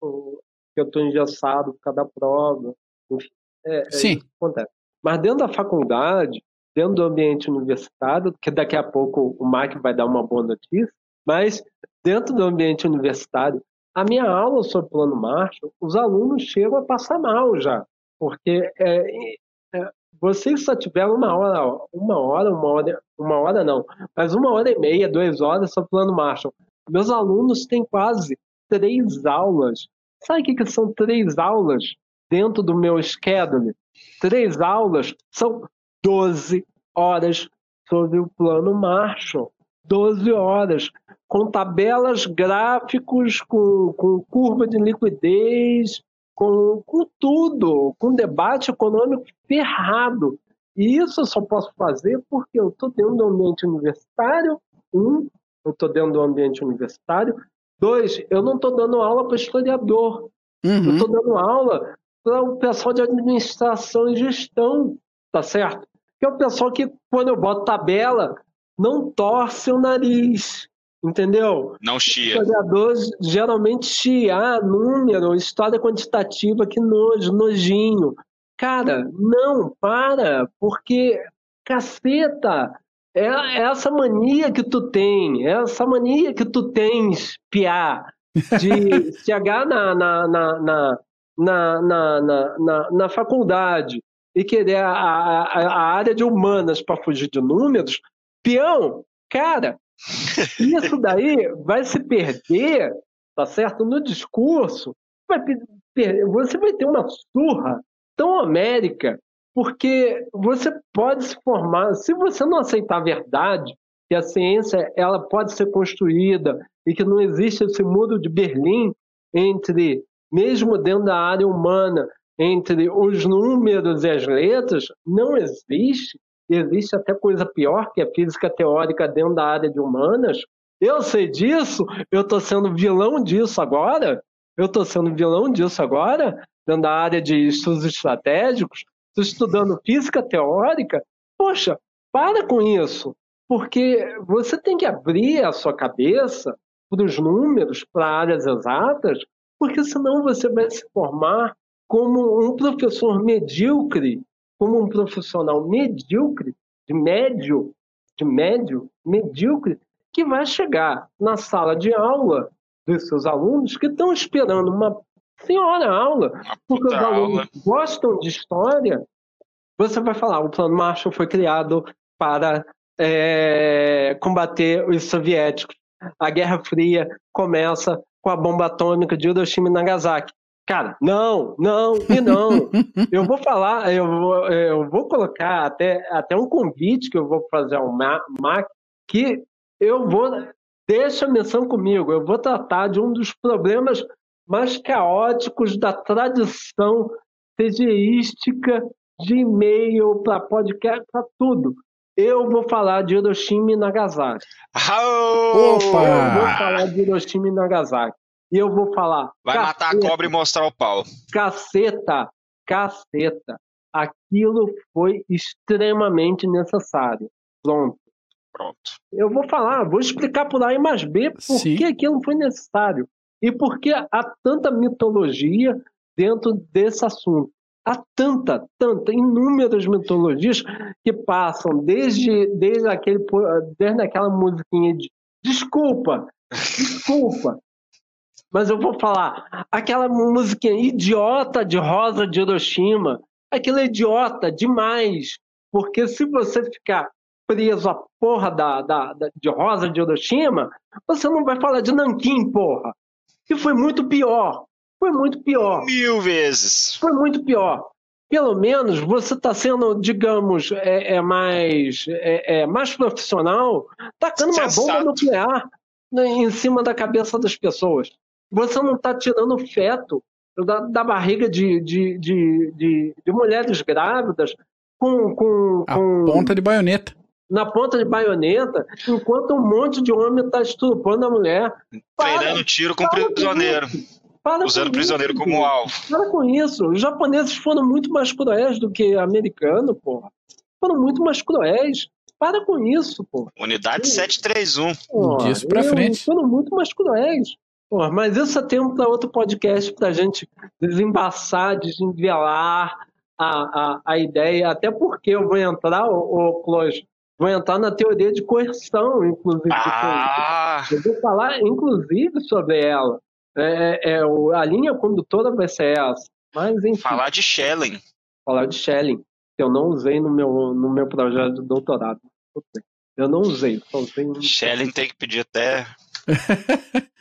que eu estou engessado por causa da prova. Enfim, é, é Sim. acontece. Mas dentro da faculdade, dentro do ambiente universitário, que daqui a pouco o Mark vai dar uma boa notícia, mas dentro do ambiente universitário, a minha aula sobre plano Marshall, os alunos chegam a passar mal já. Porque é, é, vocês só tiveram uma hora, uma hora, uma hora, uma hora não, mas uma hora e meia, duas horas só plano Marshall. Meus alunos têm quase três aulas. Sabe o que, que são três aulas dentro do meu schedule? Três aulas são 12 horas sobre o plano Marshall. 12 horas, com tabelas, gráficos, com, com curva de liquidez, com, com tudo, com debate econômico ferrado. E isso eu só posso fazer porque eu estou dentro do ambiente universitário, um, eu estou dentro do ambiente universitário, dois, eu não estou dando aula para historiador, uhum. eu estou dando aula para o pessoal de administração e gestão, tá certo? Que é o pessoal que, quando eu boto tabela, não torce o nariz, Entendeu? Não chia. Historiadores geralmente chia, ah, número, história quantitativa, que nojo, nojinho. Cara, não, para, porque, caceta, é, é essa mania que tu tem, é essa mania que tu tens, piá, de [LAUGHS] chegar na, na, na, na, na, na, na, na faculdade e querer a, a, a área de humanas para fugir de números, peão, cara, [LAUGHS] isso daí vai se perder, tá certo? No discurso, vai perder, você vai ter uma surra tão homérica, porque você pode se formar, se você não aceitar a verdade, que a ciência ela pode ser construída e que não existe esse muro de Berlim entre, mesmo dentro da área humana, entre os números e as letras, não existe existe até coisa pior, que é física teórica dentro da área de humanas. Eu sei disso, eu estou sendo vilão disso agora, eu estou sendo vilão disso agora, dentro da área de estudos estratégicos, estou estudando física teórica. Poxa, para com isso, porque você tem que abrir a sua cabeça para os números, para áreas exatas, porque senão você vai se formar como um professor medíocre como um profissional medíocre, de médio, de médio, medíocre, que vai chegar na sala de aula dos seus alunos que estão esperando uma senhora aula, porque os alunos gostam de história. Você vai falar, o Plano Marshall foi criado para é, combater os soviéticos. a Guerra Fria começa com a bomba atômica de Hiroshima e Nagasaki. Cara, não, não e não. eu vou falar, eu vou, eu vou colocar até, até um convite que eu vou fazer ao Mac, que eu vou, deixa a menção comigo, eu vou tratar de um dos problemas mais caóticos da tradição CGística de e-mail para podcast, para tudo. Eu vou falar de Hiroshima e Nagasaki. Opa! Eu vou falar de Hiroshima e Nagasaki. E eu vou falar. Vai caceta, matar a cobra e mostrar o pau. Caceta, caceta. Aquilo foi extremamente necessário. Pronto. Pronto. Eu vou falar, vou explicar por A e mais B por Sim. que aquilo foi necessário. E por que há tanta mitologia dentro desse assunto. Há tanta, tanta, inúmeras mitologias que passam desde, desde, aquele, desde aquela musiquinha de desculpa, desculpa, mas eu vou falar, aquela música idiota de Rosa de Hiroshima, aquilo é idiota demais. Porque se você ficar preso à porra da, da, da, de Rosa de Hiroshima, você não vai falar de Nanquim, porra. Que foi muito pior. Foi muito pior. Mil vezes. Foi muito pior. Pelo menos você está sendo, digamos, é, é mais, é, é, mais profissional, tacando uma bomba nuclear em cima da cabeça das pessoas. Você não está tirando o feto da, da barriga de, de, de, de, de mulheres grávidas com, com, a ponta de baioneta. Na ponta de baioneta, enquanto um monte de homem está estrupando a mulher. Treinando tiro com prisioneiro. Para usando prisioneiro isso, como alvo. Para com isso. Os japoneses foram muito mais cruéis do que americanos, porra. Foram muito mais cruéis. Para com isso, pô. Unidade 731. Disso pra frente. Foram muito mais cruéis. Pô, mas isso é tempo para outro podcast para a gente desembaçar, desnivelar a, a, a ideia, até porque eu vou entrar, o, Clóvis, vou entrar na teoria de coerção, inclusive. Ah. Eu vou falar, inclusive, sobre ela. É, é, a linha condutora vai ser essa. Mas, enfim, falar de Schelling. Falar de Schelling, que eu não usei no meu, no meu projeto de doutorado. Eu não usei, só usei. Schelling tem que pedir até. [LAUGHS]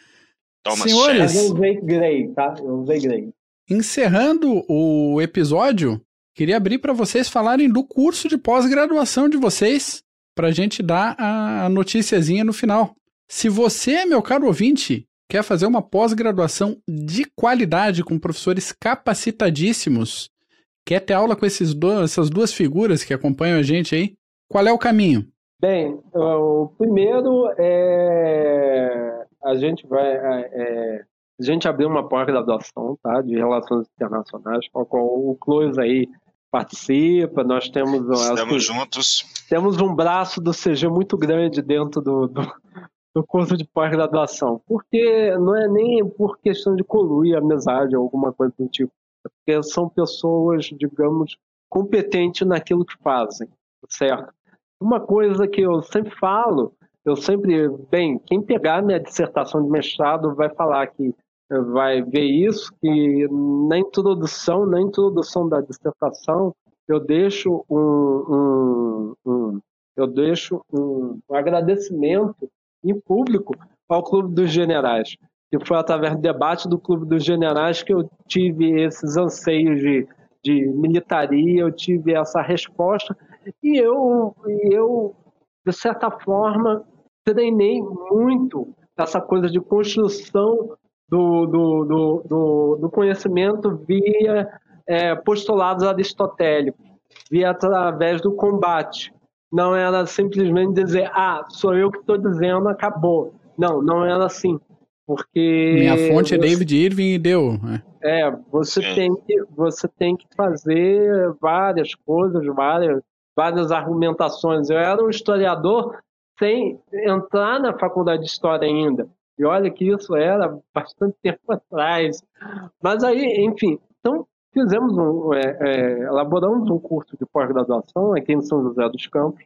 Toma Senhores, eu usei Grey, tá? Eu usei Grey. Encerrando o episódio, queria abrir para vocês falarem do curso de pós-graduação de vocês, para a gente dar a noticiazinha no final. Se você, meu caro ouvinte, quer fazer uma pós-graduação de qualidade com professores capacitadíssimos, quer ter aula com esses do, essas duas figuras que acompanham a gente aí, qual é o caminho? Bem, o primeiro é a gente vai. É, é, a gente abriu uma pós-graduação tá, de relações internacionais, com a qual o Close aí participa, nós temos... Estamos juntos. Temos um braço do CG muito grande dentro do, do, do curso de pós-graduação, porque não é nem por questão de coluir amizade ou alguma coisa do tipo, é porque são pessoas, digamos, competentes naquilo que fazem, certo? Uma coisa que eu sempre falo eu sempre, bem, quem pegar minha dissertação de mestrado vai falar que vai ver isso, que na introdução, na introdução da dissertação, eu deixo um, um, um eu deixo um, um agradecimento em público ao Clube dos Generais, que foi através do debate do Clube dos Generais que eu tive esses anseios de, de militaria, eu tive essa resposta, e eu, eu de certa forma, treinei muito essa coisa de construção do, do, do, do, do conhecimento via é, postulados aristotélicos, via através do combate. Não era simplesmente dizer, ah, sou eu que estou dizendo, acabou. Não, não era assim. Porque. Minha fonte é David Irving e deu. É, é você, tem que, você tem que fazer várias coisas, várias, várias argumentações. Eu era um historiador sem entrar na faculdade de História ainda. E olha que isso era bastante [LAUGHS] tempo atrás. Mas aí, enfim, então fizemos um, é, é, elaboramos um curso de pós-graduação aqui em São José dos Campos.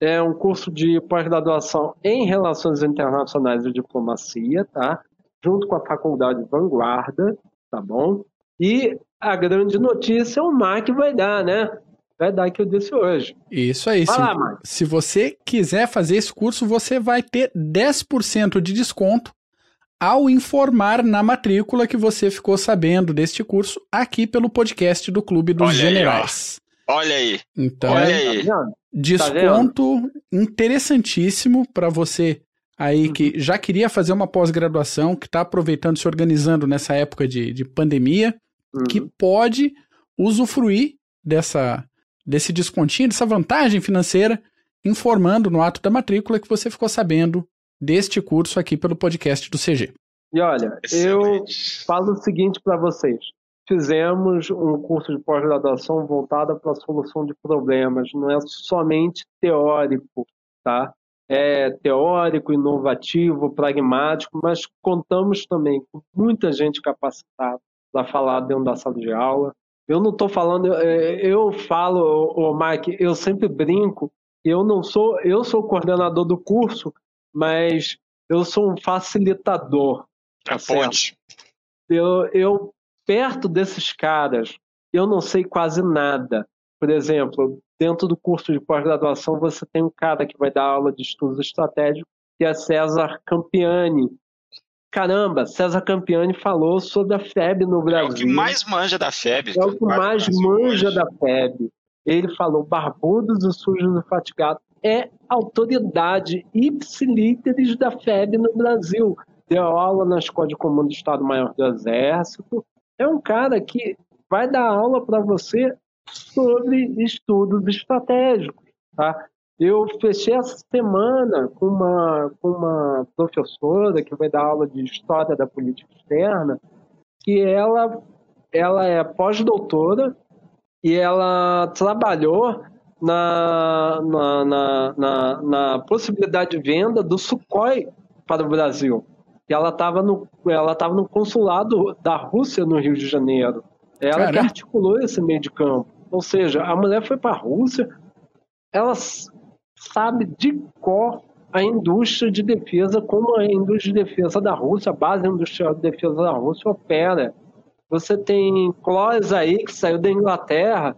É um curso de pós-graduação em Relações Internacionais e Diplomacia, tá? Junto com a Faculdade Vanguarda, tá bom? E a grande notícia o MAC vai dar, né? Verdade que eu disse hoje. Isso aí. Vai se, lá, se você quiser fazer esse curso, você vai ter 10% de desconto ao informar na matrícula que você ficou sabendo deste curso aqui pelo podcast do Clube dos Olha aí, Generais. Olha aí. então, Olha aí. Tá desconto interessantíssimo para você aí Uhum. que já queria fazer uma pós-graduação, que está aproveitando, se organizando nessa época de, de pandemia, Uhum. que pode usufruir dessa, desse descontinho, dessa vantagem financeira, informando no ato da matrícula que você ficou sabendo deste curso aqui pelo podcast do CG. E olha, eu falo o seguinte para vocês. Fizemos um curso de pós-graduação voltado para a solução de problemas. Não é somente teórico, tá? É teórico, inovativo, pragmático, mas contamos também com muita gente capacitada para falar dentro da sala de aula. Eu não estou falando, é, eu falo, o Mike, eu sempre brinco. Eu não sou, eu sou coordenador do curso, mas eu sou um facilitador. A Tá ponte. eu, eu perto desses caras, eu não sei quase nada. Por exemplo, dentro do curso de pós-graduação, você tem um cara que vai dar aula de estudos estratégicos, que é César Campiani. Caramba, César Campiani falou sobre a FEB no É Brasil. o que mais manja da FEB. É o que mais manja da FEB. Ele falou barbudos e sujos e fatigados. É autoridade ipsilíteres da FEB no Brasil. Deu aula na Escola de Comando do Estado-Maior do Exército. É um cara que vai dar aula para você sobre estudos estratégicos. Tá? Eu fechei essa semana com uma, com uma professora que vai dar aula de História da Política Externa, que ela, ela é pós-doutora e ela trabalhou na, na, na, na, na possibilidade de venda do Sukhoi para o Brasil. E ela estava no, ela tava no consulado da Rússia no Rio de Janeiro. Ela que Caramba. articulou esse meio de campo. Ou seja, a mulher foi para a Rússia, ela sabe de cor a indústria de defesa, como a indústria de defesa da Rússia, a base industrial de defesa da Rússia opera. Você tem Clóvis aí, que saiu da Inglaterra,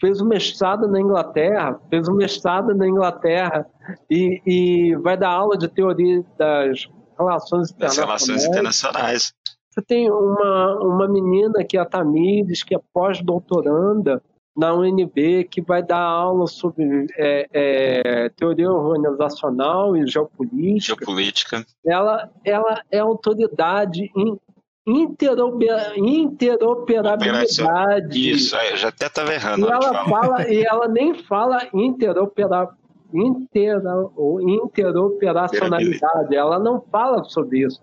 fez o mestrado na Inglaterra, fez o mestrado na Inglaterra e, e vai dar aula de teoria das relações Das internacionais. relações internacionais. Você tem uma, uma menina que é a Tamires, que é pós-doutoranda na UNB, que vai dar aula sobre é, é, teoria organizacional e geopolítica. Geopolítica. Ela, ela é autoridade em interoper- interoperabilidade. Isso, eu já até estava errando. E ela fala, e ela nem fala interopera, intera, interoperacionalidade, ela não fala sobre isso.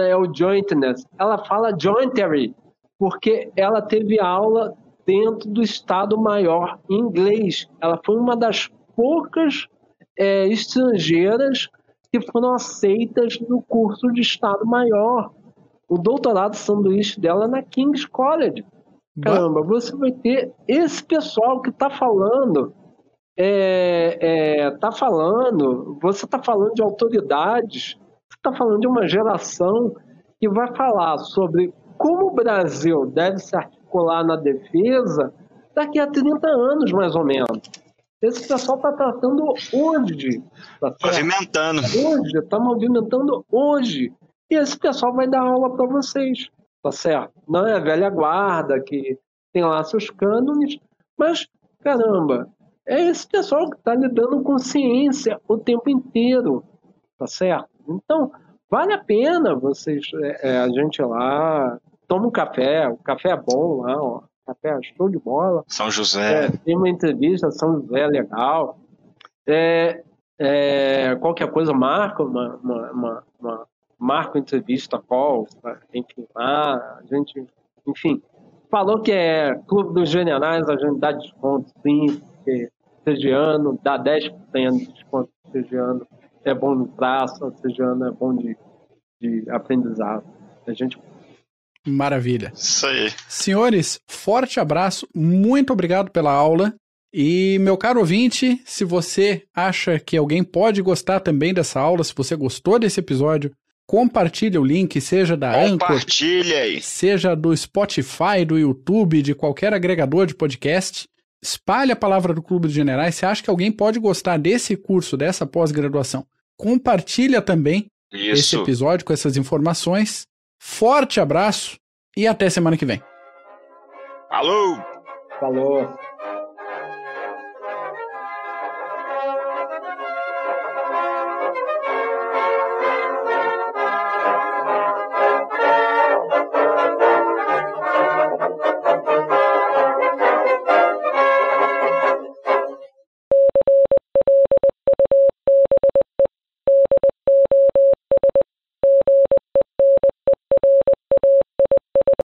É o jointness, ela fala jointery, porque ela teve aula dentro do Estado Maior em inglês. Ela foi uma das poucas é, estrangeiras que foram aceitas no curso de Estado Maior. O doutorado sanduíche dela é na King's College. Caramba, você vai ter esse pessoal que está falando, é, é, tá falando, você está falando de autoridades, você está falando de uma geração que vai falar sobre como o Brasil deve se articular na defesa daqui a 30 anos, mais ou menos. Esse pessoal está tratando hoje, tá? Movimentando. hoje, está movimentando hoje. E esse pessoal vai dar aula para vocês, tá certo? Não é a velha guarda que tem lá seus cânones, mas, caramba, é esse pessoal que está lidando com ciência o tempo inteiro, tá certo? Então, vale a pena vocês, é, é, a gente ir lá, toma um café, o café é bom lá, ó, café é show de bola. São José. É, tem uma entrevista, São José é legal. É, é, qualquer coisa marca uma, uma, uma, uma- marca entrevista call, enfim, lá, a gente, enfim, falou que é Clube dos Generais, a gente dá desconto sim, porque Segiano dá 10% de desconto Segiano, é bom no traço, Segiano é bom de, de aprendizado. A gente Maravilha. Isso aí. Senhores, forte abraço, muito obrigado pela aula. E, meu caro ouvinte, se você acha que alguém pode gostar também dessa aula, se você gostou desse episódio, compartilhe o link, seja da Anchor, Compartilha aí. seja do Spotify, do YouTube, de qualquer agregador de podcast. espalhe a palavra do Clube dos Generais. Se acha que alguém pode gostar desse curso, dessa pós-graduação, compartilha também Isso. esse episódio com essas informações. Forte abraço e até semana que vem. Falou! Falou.